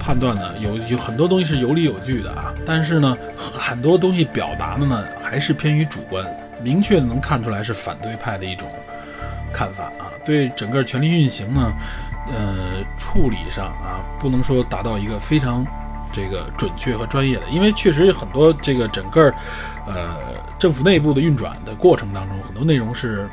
判断呢，有有很多东西是有理有据的啊，但是呢，很多东西表达的呢还是偏于主观，明确能看出来是反对派的一种看法啊，对整个权力运行呢，呃，处理上啊，不能说达到一个非常。这个准确和专业的，因为确实有很多这个整个，呃，政府内部的运转的过程当中，很多内容是，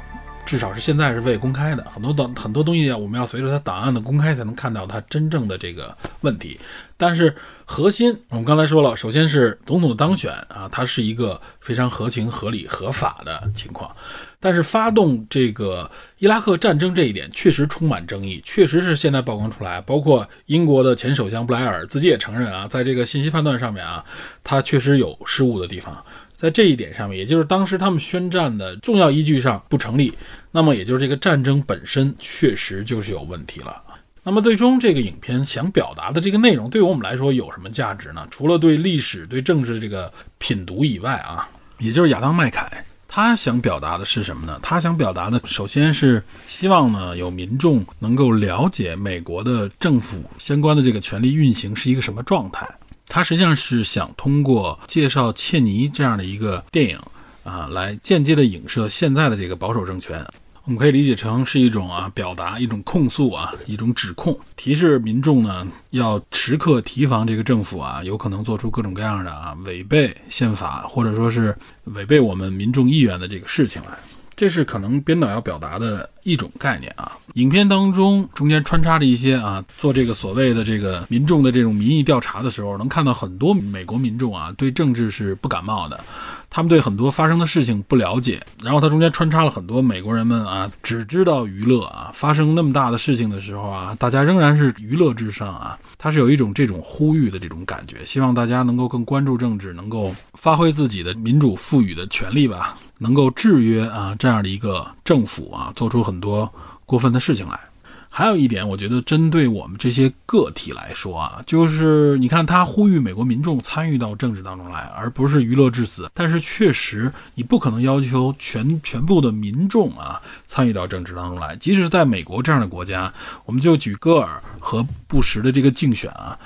至少是现在是未公开的，很多档很多东西啊，我们要随着它档案的公开才能看到它真正的这个问题。但是核心，我们刚才说了，首先是总统的当选啊，它是一个非常合情、合理、合法的情况。但是发动这个伊拉克战争这一点确实充满争议，确实是现在曝光出来，包括英国的前首相布莱尔自己也承认啊，在这个信息判断上面啊，他确实有失误的地方，在这一点上面，也就是当时他们宣战的重要依据上不成立，那么也就是这个战争本身确实就是有问题了。那么最终这个影片想表达的这个内容，对于我们来说有什么价值呢？除了对历史、对政治这个品读以外啊，也就是亚当麦凯。他想表达的是什么呢？他想表达的，首先是希望呢，有民众能够了解美国的政府相关的这个权力运行是一个什么状态。他实际上是想通过介绍切尼这样的一个电影啊，来间接的影射现在的这个保守政权。我们可以理解成是一种啊，表达一种控诉啊，一种指控，提示民众呢要时刻提防这个政府啊，有可能做出各种各样的啊违背宪法或者说是违背我们民众意愿的这个事情来。这是可能编导要表达的一种概念啊。影片当中中间穿插着一些啊，做这个所谓的这个民众的这种民意调查的时候，能看到很多美国民众啊对政治是不感冒的。他们对很多发生的事情不了解，然后它中间穿插了很多美国人们啊，只知道娱乐啊，发生那么大的事情的时候啊，大家仍然是娱乐至上啊，它是有一种这种呼吁的这种感觉，希望大家能够更关注政治，能够发挥自己的民主赋予的权利吧，能够制约啊这样的一个政府啊，做出很多过分的事情来。还有一点，我觉得针对我们这些个体来说啊，就是你看他呼吁美国民众参与到政治当中来，而不是娱乐至死。但是确实，你不可能要求全全部的民众啊参与到政治当中来。即使在美国这样的国家，我们就举戈尔和布什的这个竞选啊。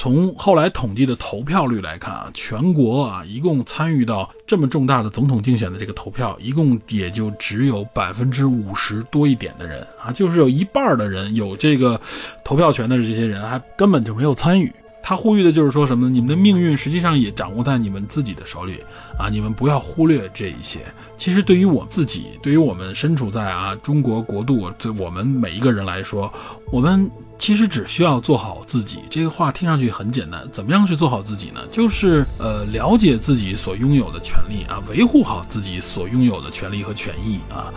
从后来统计的投票率来看啊，全国啊一共参与到这么重大的总统竞选的这个投票，一共也就只有百分之五十多一点的人啊，就是有一半的人有这个投票权的这些人还根本就没有参与。他呼吁的就是说什么？你们的命运实际上也掌握在你们自己的手里啊！你们不要忽略这一些。其实对于我自己，对于我们身处在啊中国国度，对我们每一个人来说，我们。其实只需要做好自己，这个话听上去很简单。怎么样去做好自己呢？就是呃，了解自己所拥有的权利啊，维护好自己所拥有的权利和权益啊。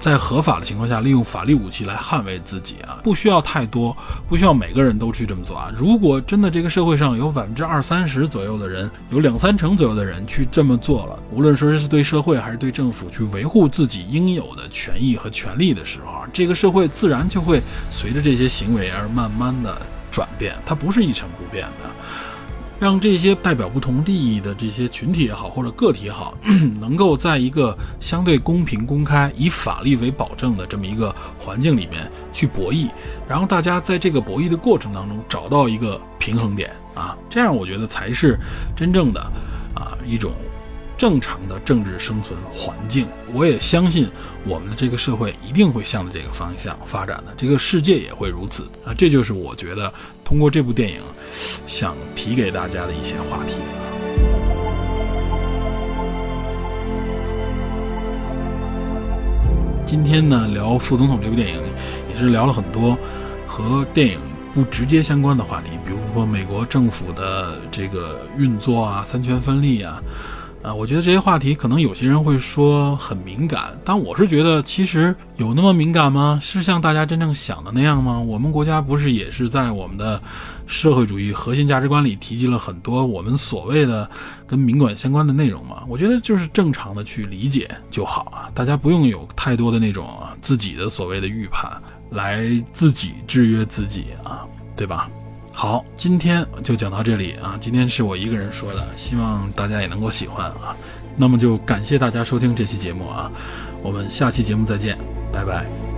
在合法的情况下，利用法律武器来捍卫自己啊，不需要太多，不需要每个人都去这么做啊。如果真的这个社会上有百分之二三十左右的人，有两三成左右的人去这么做了，无论说是对社会还是对政府去维护自己应有的权益和权利的时候啊，这个社会自然就会随着这些行为而慢慢的转变，它不是一成不变的。让这些代表不同利益的这些群体也好，或者个体也好，能够在一个相对公平、公开、以法律为保证的这么一个环境里面去博弈，然后大家在这个博弈的过程当中找到一个平衡点啊，这样我觉得才是真正的啊一种。正常的政治生存环境，我也相信我们的这个社会一定会向着这个方向发展的，这个世界也会如此啊！这就是我觉得通过这部电影想提给大家的一些话题。今天呢，聊《副总统》这部电影，也是聊了很多和电影不直接相关的话题，比如说美国政府的这个运作啊，三权分立啊。啊，我觉得这些话题可能有些人会说很敏感，但我是觉得其实有那么敏感吗？是像大家真正想的那样吗？我们国家不是也是在我们的社会主义核心价值观里提及了很多我们所谓的跟民管相关的内容吗？我觉得就是正常的去理解就好啊，大家不用有太多的那种自己的所谓的预判来自己制约自己啊，对吧？好，今天就讲到这里啊！今天是我一个人说的，希望大家也能够喜欢啊。那么就感谢大家收听这期节目啊，我们下期节目再见，拜拜。